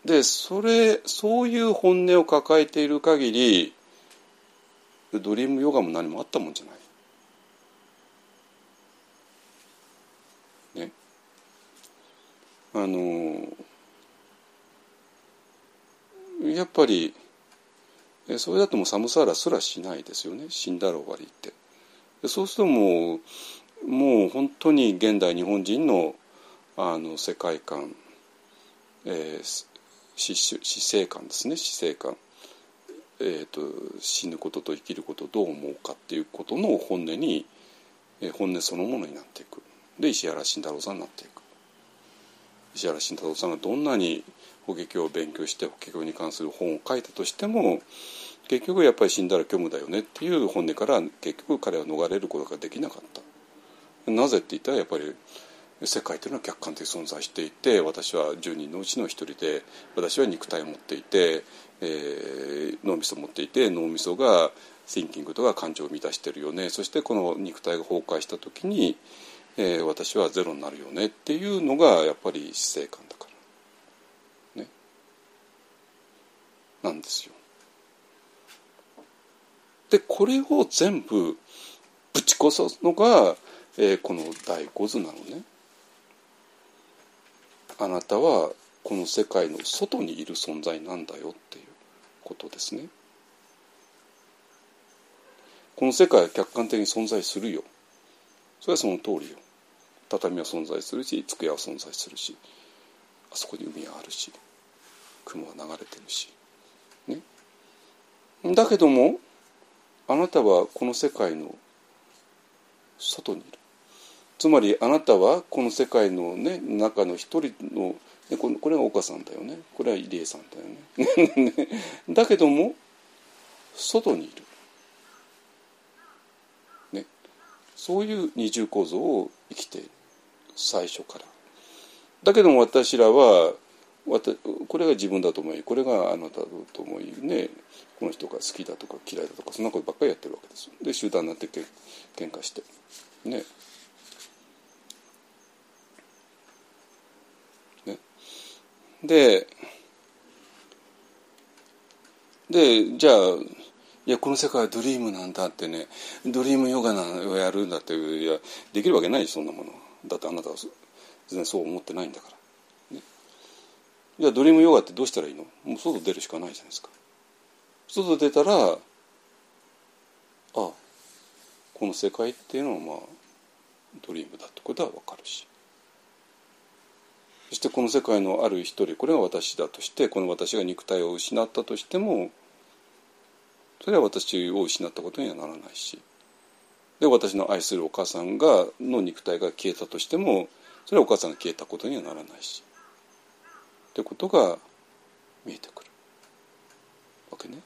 でそれそういう本音を抱えている限りドリームヨガも何もあったもんじゃない。ね。あのやっぱりそれだともう寒さらすらしないですよね死んだら終わりって。そうするともうもう本当に現代日本人のあの世界観、えー、死死生観ですね死生観、えーと、死ぬことと生きることをどう思うかっていうことの本音に、えー、本音そのものになっていく。で石原慎太郎さんになっていく。石原慎太郎さんがどんなに法華経を勉強して法華経に関する本を書いたとしても結局やっぱり死んだら虚無だよねっていう本音から結局彼は逃れることができなかった。なぜって言ったらやっぱり世界というのは客観的存在していて私は10人のうちの一人で私は肉体を持っていて、えー、脳みそを持っていて脳みそが thinking とか感情を満たしてるよね。そしてこの肉体が崩壊した時に、えー、私はゼロになるよねっていうのがやっぱり死生観だからねなんですよ。でこれを全部ぶち壊すのが、えー、この第五図なのね。あなたはこの世界の外にいる存在なんだよっていうことですね。この世界は客観的に存在するよ。それはその通りよ。畳は存在するし机は存在するしあそこに海はあるし雲は流れてるし。ね。だけどもあなたはこの世界の外にいる。つまりあなたはこの世界の、ね、中の一人のこれが岡さんだよねこれは入江さんだよね だけども外にいる、ね、そういう二重構造を生きている最初から。だけども私らはこれが自分だと思いこれがあなただと思いねこの人が好きだとか嫌いだとかそんなことばっかりやってるわけですで集団になってけ喧嘩して。ね。ね、ででじゃあいやこの世界はドリームなんだってねドリームヨガをやるんだっていやできるわけないそんなものだってあなたは全然そう思ってないんだから、ね、じゃあドリームヨガってどうしたらいいの？もう外出るしかないじゃないですか。外出たらあこの世界っていうのはまあドリームだって。ことは分かるし。そしてこの世界のある一人これが私だとしてこの私が肉体を失ったとしてもそれは私を失ったことにはならないし。で私の愛するお母さんがの肉体が消えたとしてもそれはお母さんが消えたことにはならないしってことが見えてくるわけね。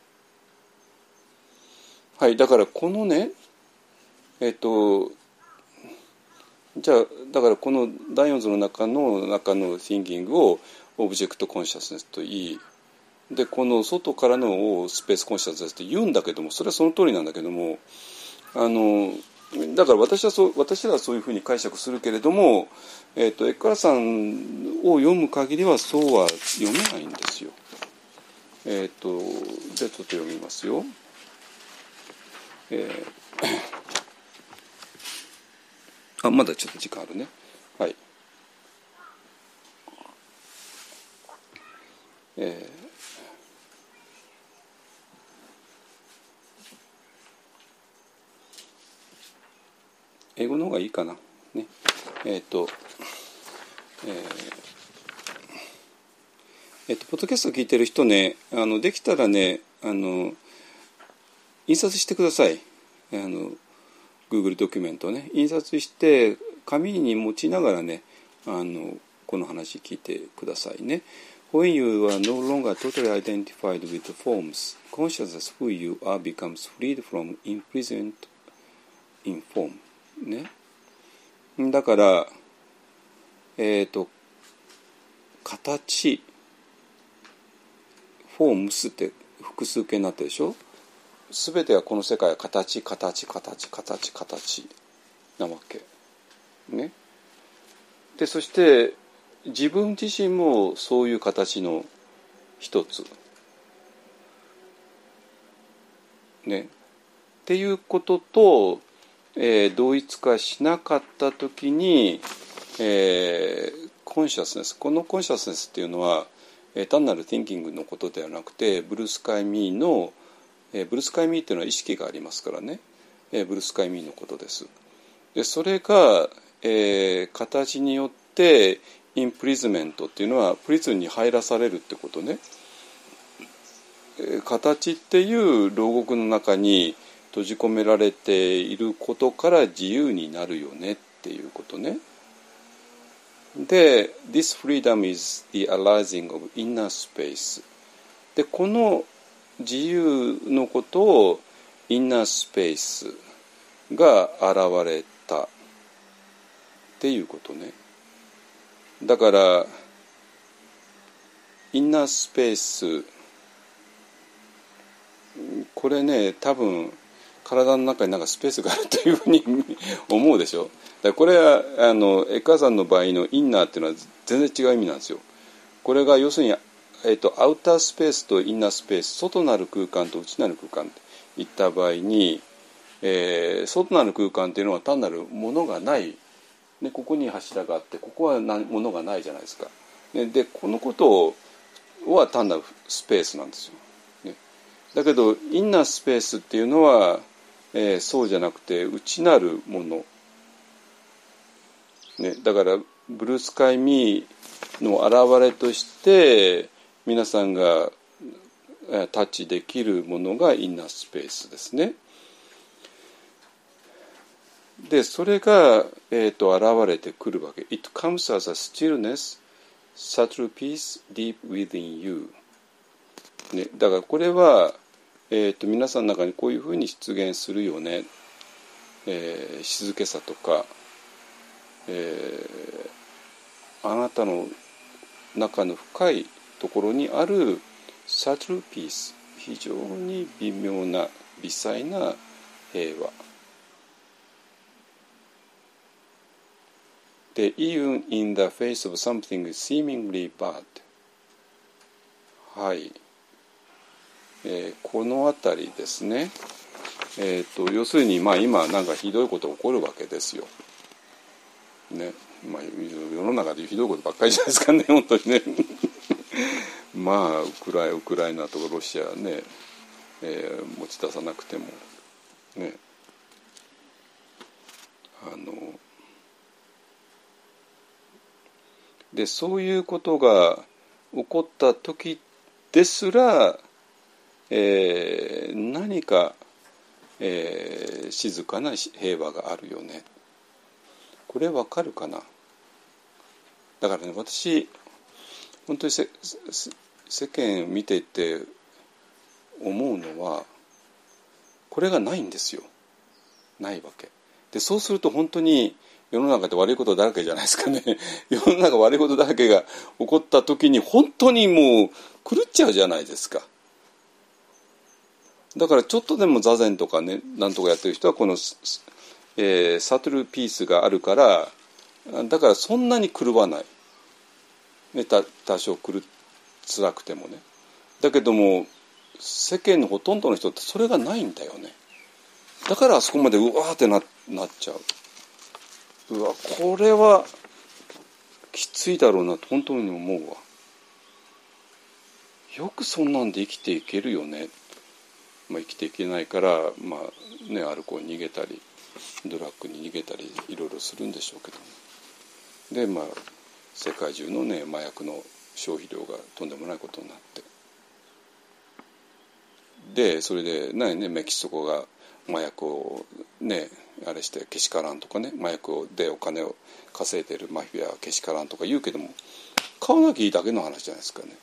はいだからこのねえっとじゃあだからこの第四図の中の中の thinking をオブジェクトコンシャスネスと言いでこの外からのをスペースコンシャスネスって言うんだけどもそれはその通りなんだけどもあのだから私はそう私はそういうふうに解釈するけれども、えーと、エッカラさんを読む限りはそうは読めないんですよ。えっ、ー、とじゃあちょっと読みますよ。えーあまだちょっと時間あるねはいえー英語の方がいいかな。ね、えっ、ー、と、えー、えっ、ー、と、ポッドキャスト聞いてる人ね、あの、できたらね、あの、印刷してください。あの、Google ドキュメントをね印刷して紙に持ちながらねあのこの話聞いてくださいね。When you are no longer totally identified with the forms, consciousness who you are becomes freed from imprisonment in form. ね。だから、えっ、ー、と、形、フォームスって複数形になってるでしょ？全てはこの世界は形形形形形なわけ。ね。でそして自分自身もそういう形の一つ。ね。っていうことと、えー、同一化しなかった時に、えー、コンシャスネスこのコンシャスネスっていうのは、えー、単なる thinking のことではなくてブルースカイミーのえー、ブルースカイミーっていうのは意識がありますからね、えー、ブルースカイミーのことです。でそれが、えー、形によってインプリズメントっていうのはプリズンに入らされるってことね。形っていう牢獄の中に閉じ込められていることから自由になるよねっていうことね。で、This freedom is the arising of inner space. で、この自由のことをインナースペースが現れたっていうことねだからインナースペースこれね多分体の中になんかスペースがあるというふうに 思うでしょ？だこれはあのエカさんの場合のインナーっていうのは全然違う意味なんですよこれが要するにえーと、アウタースペースとインナースペース外なる空間と内なる空間っていった場合に、えー、外なる空間っていうのは単なるものがない、ね、ここに柱があってここはものがないじゃないですか。ね、でこのことは単なるスペースなんですよ。ね、だけどインナースペースっていうのは、えー、そうじゃなくて内なるもの。ね、だからブルースカイミーの現れとして皆さんがタッチできるものがインナースペースですね。でそれが、えーと、現れてくるわけ。It comes as a stillness, subtle peace deep within you、ね。だからこれは、えーと、皆さんの中にこういうふうに出現するよね。えー、静けさとか、えー、あなたの中の深いところにあるサトルピース。非常に微妙な微細な平和。で even in the face of something seemingly bad はい、えーこの辺りですね。えー、と要するにまあ今なんかひどいこと起こるわけですよ。ね。まあ、世の中でひどいことばっかりじゃないですかね。本当にね。まあウクライウクライナとかロシアね、えー持ち出さなくても。ね。あの。でそういうことが起こった時ですら、えー何か、えー静かな平和があるよね。これわかるかな？だからね私本当にせせ世間見ていて思うのはこれがないんですよ。ないわけ。でそうすると本当に世の中で悪いことだらけじゃないですかね。世の中悪いことだらけが起こった時に本当にもう狂っちゃうじゃないですか。だからちょっとでも座禅とかねなんとかやってる人はこの、えー、サトルピースがあるからだからそんなに狂わない、ね、た多少狂辛くてもね。だけども世間のほとんどの人ってそれがないんだよね。だからあそこまでうわーってななっちゃう。うわこれはきついだろうなと本当に思うわ。よくそんなんで生きていけるよね、まあ、生きていけないから、まあね、アルコール逃げたりドラッグに逃げたりいろいろするんでしょうけどでまあ世界中のね麻薬の消費量がとんでもないことになって。でそれで何ねメキシコが麻薬をねあれしてけしからんとかね麻薬でお金を稼いでるマフィアはけしからんとか言うけども買わなきゃいいだけの話じゃないですかね。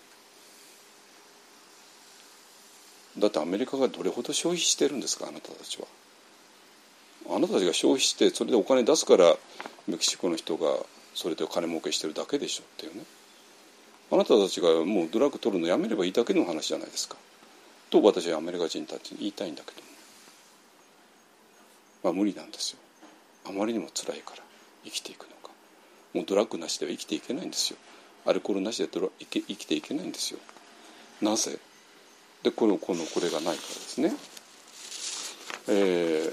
だってアメリカがどれほど消費してるんですかあなたたちは。あなたたちが消費してそれでお金出すからメキシコの人がそれで金儲けしてるだけでしょっていうね。あなたたちがもうドラッグ取るのやめればいいだけの話じゃないですか。と私はアメリカ人たちに言いたいんだけどまあ無理なんですよ。あまりにも辛いから生きていくのが。もうドラッグなしでは生きていけないんですよ。アルコールなしでドラ生き生きていけないんですよ。なぜ？でこのこのこれがないからですね。え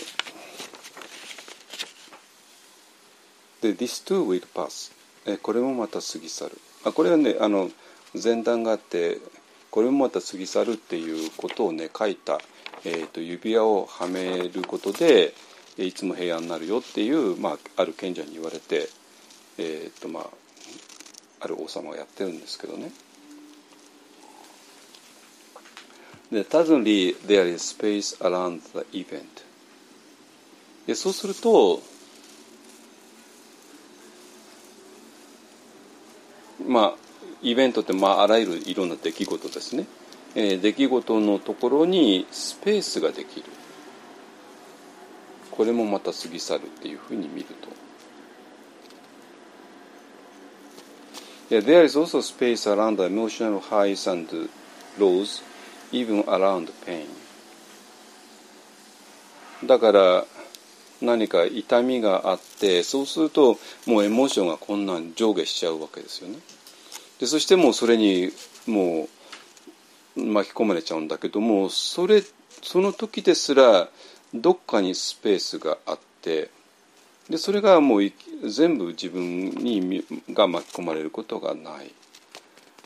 ー、で「This too will pass」えこれもまた過ぎ去る。あこれはねあの前段があってこれもまた過ぎ去るっていうことをね書いた、えー、と指輪をはめることでいつも平安になるよっていう、まあ、ある賢者に言われて、えーとまあ、ある王様がやってるんですけどね。で Suddenly there is space around the event でそうするとまあイベントって、まあ、あらゆるいろんな出来事ですね、えー、出来事のところにスペースができるこれもまた過ぎ去るっていうふうに見ると Yeah, there is also space around the emotional highs and lows, even around pain. だから何か痛みがあってそうするともうエモーションがこんなん上下しちゃうわけですよね。でそしてもうそれにもう巻き込まれちゃうんだけどもそれその時ですらどっかにスペースがあってでそれがもう全部自分にが巻き込まれることがない。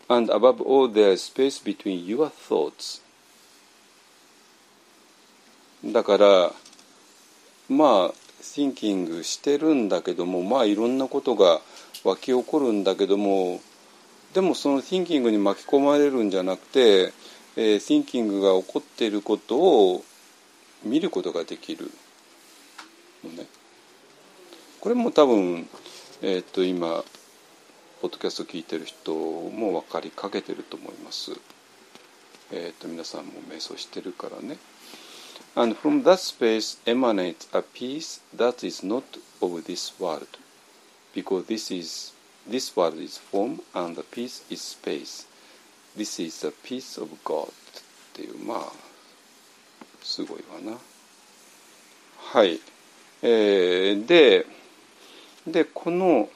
And above all, there is space between your thoughts. だからまあ thinking してるんだけどもまあいろんなことが湧き起こるんだけどもでもその thinking に巻き込まれるんじゃなくて、えー、thinking が起こっていることを見ることができるのね。これも多分、えー、っと今ポッドキャスト聞いてる人も分かりかけてると思います。えー、っと皆さんも瞑想してるからね。And from that space emanates a peace that is not of this world, because this is this world is form and the peace is space. This is the peace of God っていうまあすごいわな。はい。えー、ででこの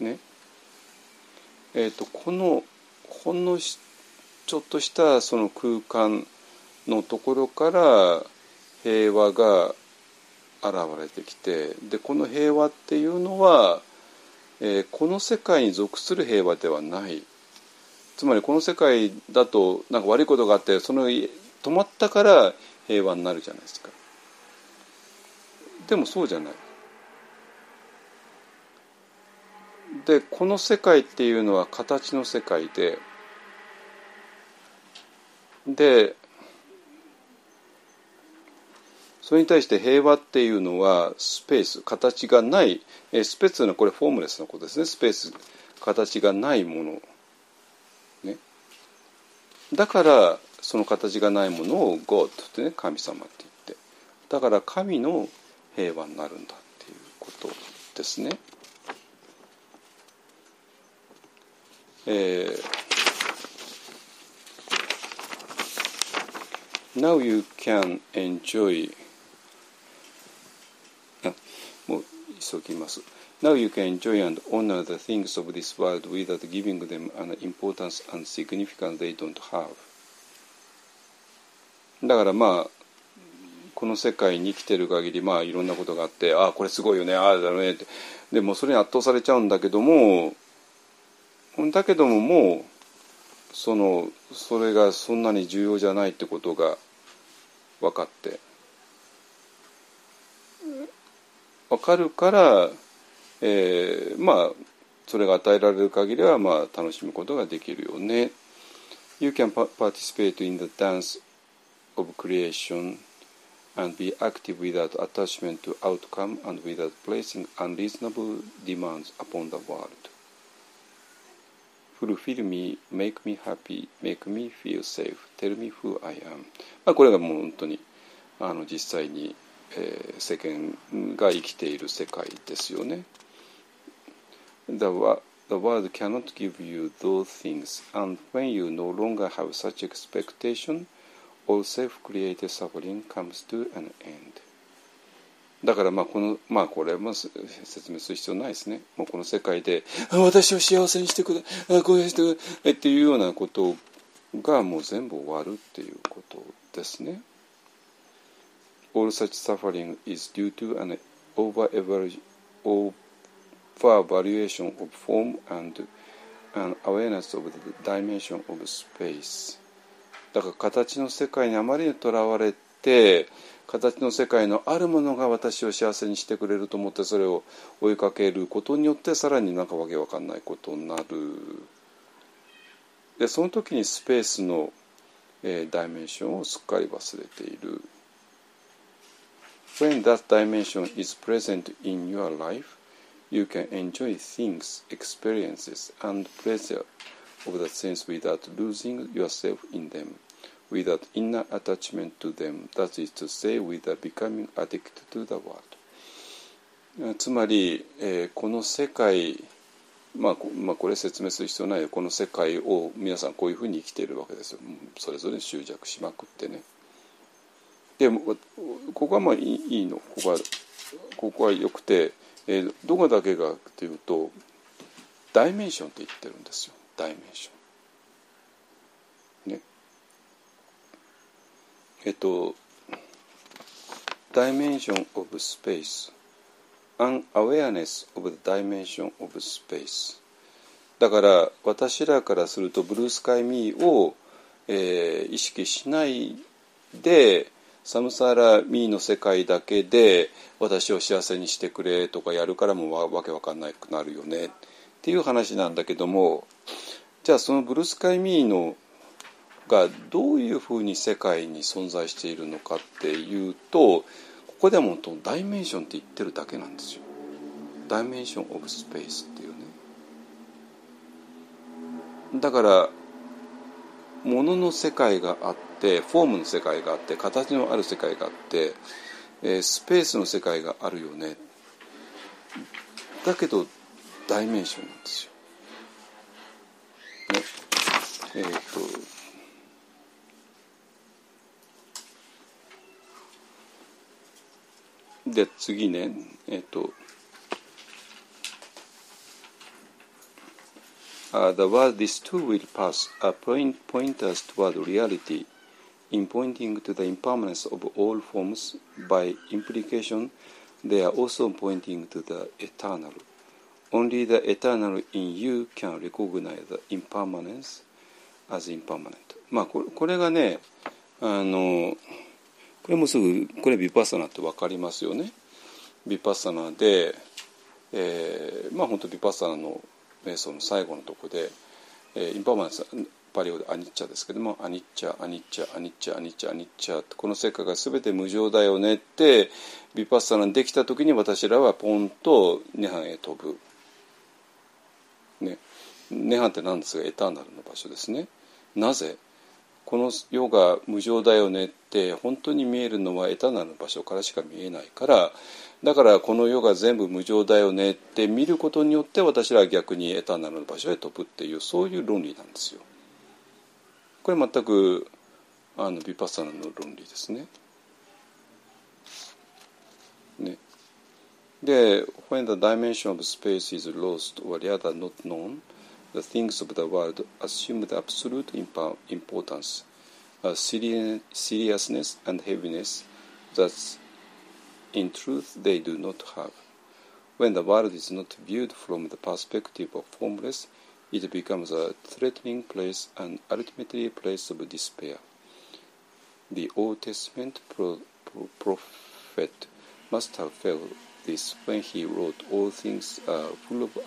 ね。えーと、このほんのちょっとしたその空間のところから平和が現れてきてでこの平和っていうのは、えー、この世界に属する平和ではない。つまりこの世界だとなんか悪いことがあってその止まったから平和になるじゃないですか。でもそうじゃない。でこの世界っていうのは形の世界ででそれに対して平和っていうのはスペース形がないスペースのこれフォームレスのことですね。スペース形がないもの、ね、だからその形がないものを God ってね神様って言って。だから神の平和になるんだっていうことですね。えー、Now you can enjoy もう急ぎます。Now you can enjoy and honor the things of this world without giving them an importance and significance they don't have. だからまあこの世界に生きてる限りまあいろんなことがあってああこれすごいよねああだねってでもそれに圧倒されちゃうんだけどもだけどももうそのそれがそんなに重要じゃないってことが分かって分かるから、えー、まあそれが与えられる限りはまあ楽しむことができるよね。You can participate in the dance of creation and be active without attachment to outcome and without placing unreasonable demands upon the world. Fulfill me, make me happy, make me feel safe, tell me who I am. まあこれがもう本当にあの実際に、えー、世間が生きている世界ですよね。The, the world cannot give you those things, and when you no longer have such expectation, all self-created suffering comes to an end. だからまあこのまあこれも説明する必要ないですね。もうこの世界で私を幸せにしてくれ、こうしてくれっていうようなことがもう全部終わるっていうことですね。All such suffering is due to an over-evaluation of form and an awareness of the dimension of space. だから形の世界にあまりにとらわれて形の世界のあるものが私を幸せにしてくれると思ってそれを追いかけることによってさらになんかわけわかんないことになるでその時にスペースの、えー、ダイメンションをすっかり忘れている When that dimension is present in your life you can enjoy things, experiences and pleasure of the sense without losing yourself in them without inner attachment to them, that is to say, without becoming addicted to the world. つまり、えー、この世界、まあ、まあこれ説明する必要ないこの世界を皆さんこういうふうに生きているわけですよ。それぞれ執着しまくってね。でもここはまあいいの。ここはここはよくて、えー、どこだけがというとダイメンションって言ってるんですよ。ダイメンション。えっと dimension of space. An awareness of the dimension of space. だから私らからするとブルースカイミーを、えー、意識しないでサムサーラミーの世界だけで私を幸せにしてくれとかやるからもわわけわかんなくなるよね。っていう話なんだけどもじゃあそのブルースカイミーのがどういうふうに世界に存在しているのかっていうとここでもうダイメンションって言ってるだけなんですよ。ダイメンション・オブ・スペースっていうね。だから物の世界があってフォームの世界があって形のある世界があって、えー、スペースの世界があるよねだけどダイメンションなんですよ。ねえー、っとで次ねえっ、と uh, the word this too will pass a point, pointers toward reality in pointing to the impermanence of all forms by implication they are also pointing to the eternal only the eternal in you can recognize the impermanence as impermanent まあこれこれがねあのこれもすぐこれビパッサナって分かりますよね？ビパッサナで、えー、まあ本当ビパッサナの瞑想の最後のとこで、えー、インパーマンスパリオでアニッチャですけどもアニッチャアニッチャアニッチャアニッチャアニッチャこの世界が全て無常だよねってビパッサナにできた時に私らはポンと涅槃へ飛ぶ。ね、涅槃って何ですか？エターナルの場所ですね。なぜ？この世が無常だよねって本当に見えるのはエターナの場所からしか見えないからだからこの世が全部無常だよねって見ることによって私らは逆にエターナの場所へ飛ぶっていうそういう論理なんですよ。これ全くあのビパッサナの論理ですね。ね。で、when the dimension of space is lost or rather not known, the things of the world assume the absolute importance, a seriousness and heaviness that in truth they do not have. When the world is not viewed from the perspective of formless, it becomes a threatening place and ultimately a place of despair. The Old Testament pro- pro- prophet must have felt this when he wrote, All things are full of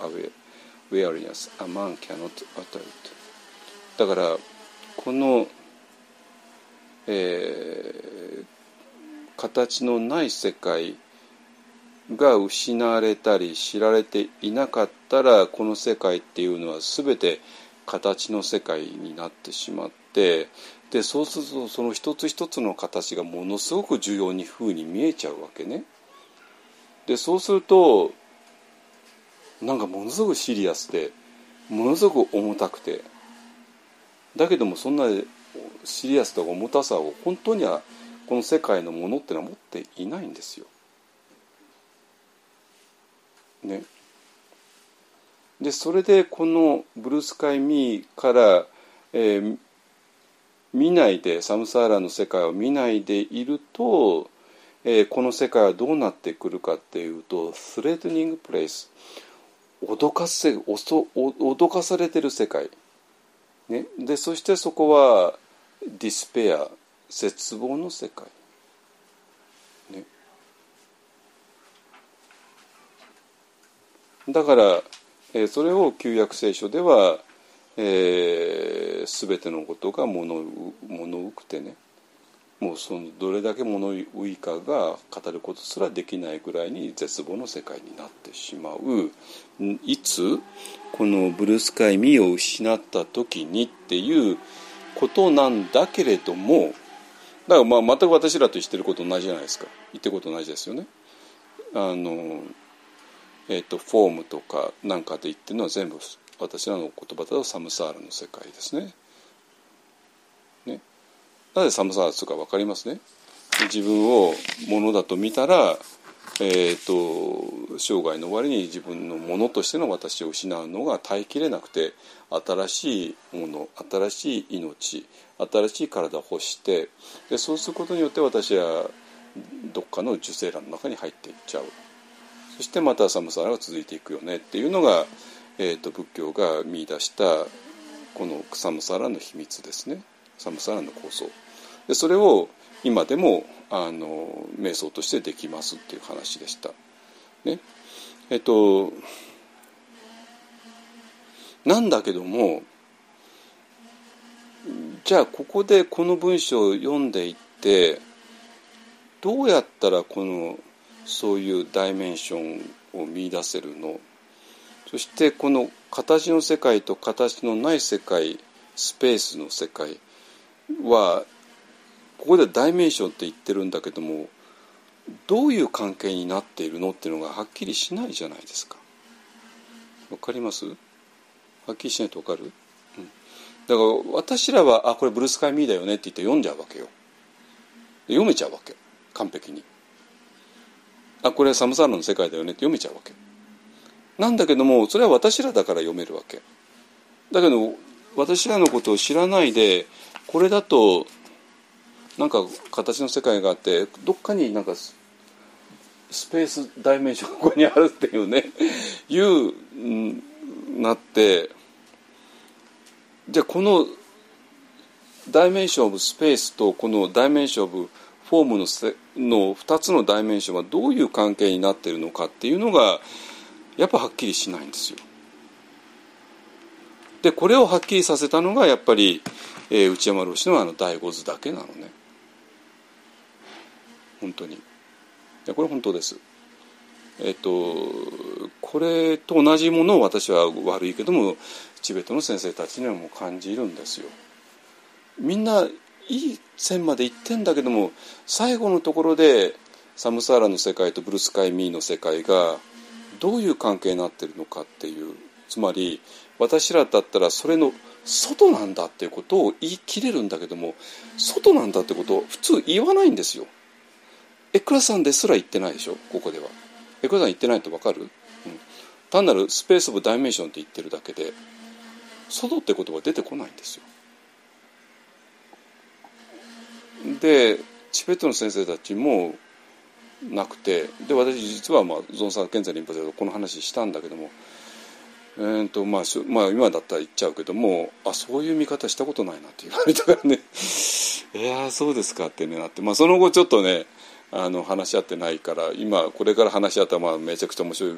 awareness, a man cannot utter it. だからこの、えー、形のない世界が失われたり知られていなかったらこの世界っていうのは全て形の世界になってしまってでそうするとその一つ一つの形がものすごく重要に風に見えちゃうわけね。でそうするとなんかものすごくシリアスでものすごく重たくてだけどもそんなシリアスとか重たさを本当にはこの世界のものってのは持っていないんですよ。ね。でそれでこのブルースカイ・ミーから、えー、見ないでサムサーラの世界を見ないでいると、えー、この世界はどうなってくるかっていうとスレートニングプレイス脅かせ脅かされてる世界、ね、でそしてそこはディスペア絶望の世界、ね、だから、えー、それを旧約聖書では、えー、全てのことが物物浮くてね。もうそのどれだけ物浮いかが語ることすらできないぐらいに絶望の世界になってしまういつ？このブルースカイミを失った時にっていうことなんだけれどもだからまあ全く私らと言ってること同じじゃないですか言ってること同じですよね。あのえーと、フォームとかなんかで言ってるのは全部私らの言葉だとサムサーラの世界です。ねなぜサムサーラとか分かりますね？自分をものだと見たら、えーと、生涯の終わりに自分のものとしての私を失うのが耐えきれなくて新しいもの新しい命新しい体を欲してでそうすることによって私はどっかの受精卵の中に入っていっちゃう。そしてまた寒さが続いていくよねっていうのが、えーと、仏教が見出したこの寒さらの秘密ですね寒さらの構想。でそれを今でもあの瞑想としてできますっていう話でした。ね、えっとなんだけどもじゃあここでこの文章を読んでいってどうやったらこのそういうダイメンションを見出せるの？そしてこの形の世界と形のない世界スペースの世界はここでダイメンションって言ってるんだけどもどういう関係になっているのっていうのがはっきりしないじゃないですか。わかります？はっきりしないとわかる、うん、だから私らは「あこれブルースカイ・ミーだよね」って言って読んじゃうわけよ。読めちゃうわけ完璧に。あこれはサムサーラの世界だよねって読めちゃうわけなんだけどもそれは私らだから読めるわけだけど私らのことを知らないでこれだとなんか形の世界があってどっかになんか space dimension がここにあるっていうね いう、なってじゃあこの dimension of space とこの dimension of form のせの2つのダイメンションはどういう関係になっているのかっていうのがやっぱはっきりしないんですよ。でこれをはっきりさせたのがやっぱり、えー、内山老師のあの第五図だけなのね。本当に。いやこれ本当です。えっとこれと同じものを私は悪いけどもチベットの先生たちにはもう感じるんですよ。みんないい線まで行ってんだけども最後のところでサムサーラの世界とブルースカイ・ミーの世界がどういう関係になってるのかっていうつまり私らだったらそれの外なんだっていうことを言い切れるんだけども外なんだってことを普通言わないんですよ。エクラさんですら言ってないでしょ？ここでは。エクラさん言ってないと分かる、うん、単なるスペース・オブ・ダイメンションって言ってるだけで外って言葉出てこないんですよ。でチベットの先生たちもなくてで私実は、まあ、ゾンサー健在リンパでこの話したんだけども、えーとまあまあ、今だったら言っちゃうけどもあそういう見方したことないなって言われたからね。いやそうですかってなって、まあ、その後ちょっとねあの話し合ってないから今これから話し合ったらまあめちゃくちゃ面白い。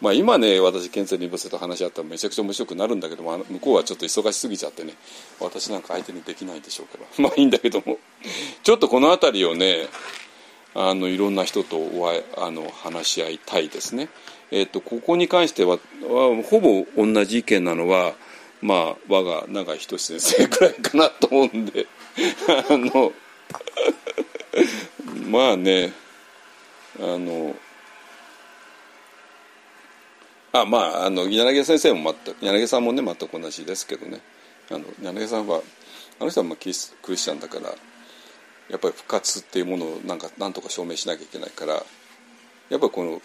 まあ今ね私健在リンパセと話し合ったらめちゃくちゃ面白くなるんだけども向こうはちょっと忙しすぎちゃってね私なんか相手にできないでしょうけど まあいいんだけども。ちょっとこの辺りをねあのいろんな人とおあの話し合いたいですね。えーと、ここに関してはほぼ同じ意見なのは、まあ、我が永井仁先生くらいかなと思うんで あの まあねあのあまああの柳先生も全く柳さんもね全く同じですけどね。あの柳さんはあの人はまあクリスクリスチャンだからやっぱり復活っていうものをなんかなんとか証明しなきゃいけないからやっぱりこの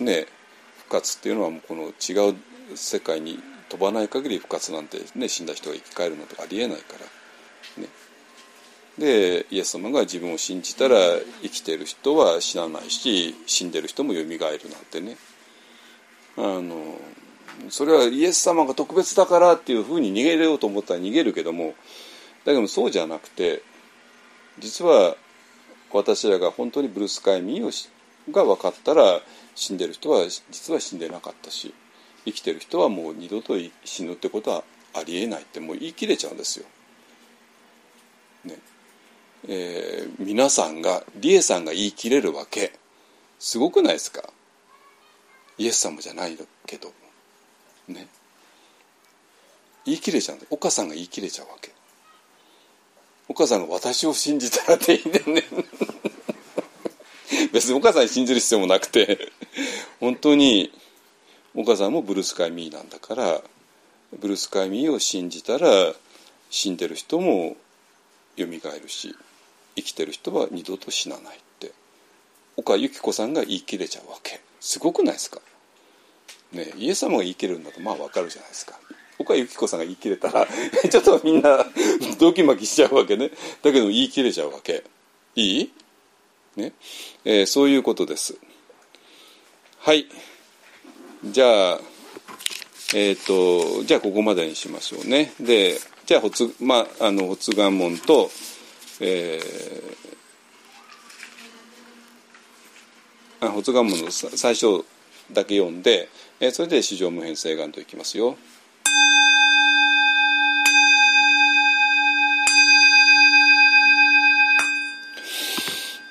ね復活っていうのはもうこの違う世界に飛ばない限り復活なんて、ね、死んだ人が生き返るのとかありえないから。ね、でイエス様が自分を信じたら生きてる人は死なないし死んでる人もよみがえるなんてねあのそれはイエス様が特別だからっていうふうに逃げようと思ったら逃げるけどもだけどそうじゃなくて実は私らが本当にブルースカイミーが分かったら死んでる人は実は死んでなかったし生きてる人はもう二度と死ぬってことはありえないってもう言い切れちゃうんですよ。ね。えー、皆さんがリエさんが言い切れるわけすごくないですか？イエス様じゃないけど。ね。言い切れちゃうんで岡さんが言い切れちゃうわけ。お母さんが私を信じたらっていいんだよね 別にお母さんに信じる必要もなくて。本当にお母さんもブルースカイミーなんだからブルースカイミーを信じたら死んでる人もよみがえるし生きてる人は二度と死なないって。岡由紀子さんが言い切れちゃうわけ。すごくないですか？ねイエス様が言い切れるんだとまあわかるじゃないですか。岡由紀子さんが言い切れたら ちょっとみんなドキマキしちゃうわけね。だけど言い切れちゃうわけ。いい？ね、えー、そういうことです。はい。じゃあえっ、ー、とじゃあここまでにしましょうね。でじゃあ発,、まあ、あの発願文と、えー、あ発願文の最初だけ読んで、えー、それで史上無変性願といきますよ。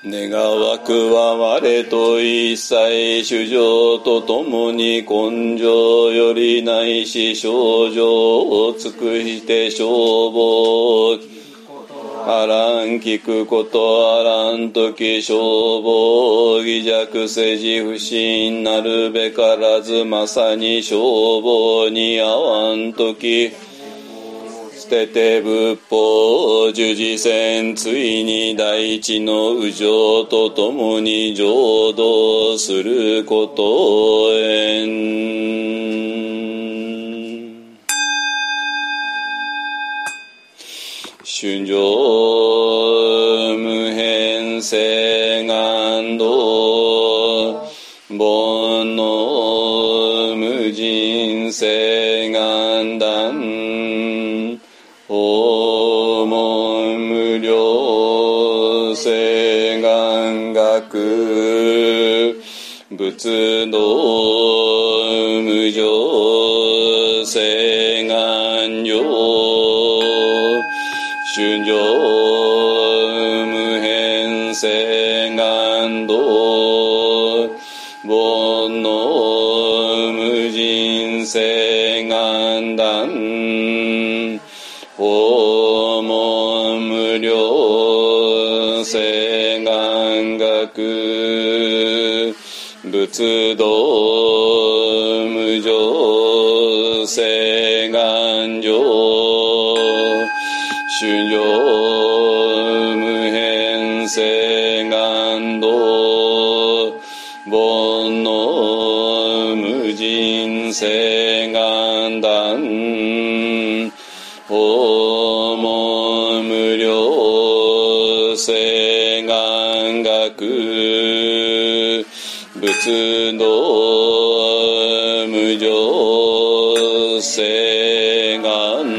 願わくは我と一切主情とともに根性よりないし症状を尽くして消防。あらん聞くことあらん時消防。疑弱世辞不信なるべからずまさに消防に合わん時。捨てて仏法十字戦ついに大地の右上とともに浄土することへん。春上無変性願道煩悩無人性願断。く仏の無常性願上春上無変性願学仏道無常性願上春上無変性願道煩悩無人性願願学仏道無常性願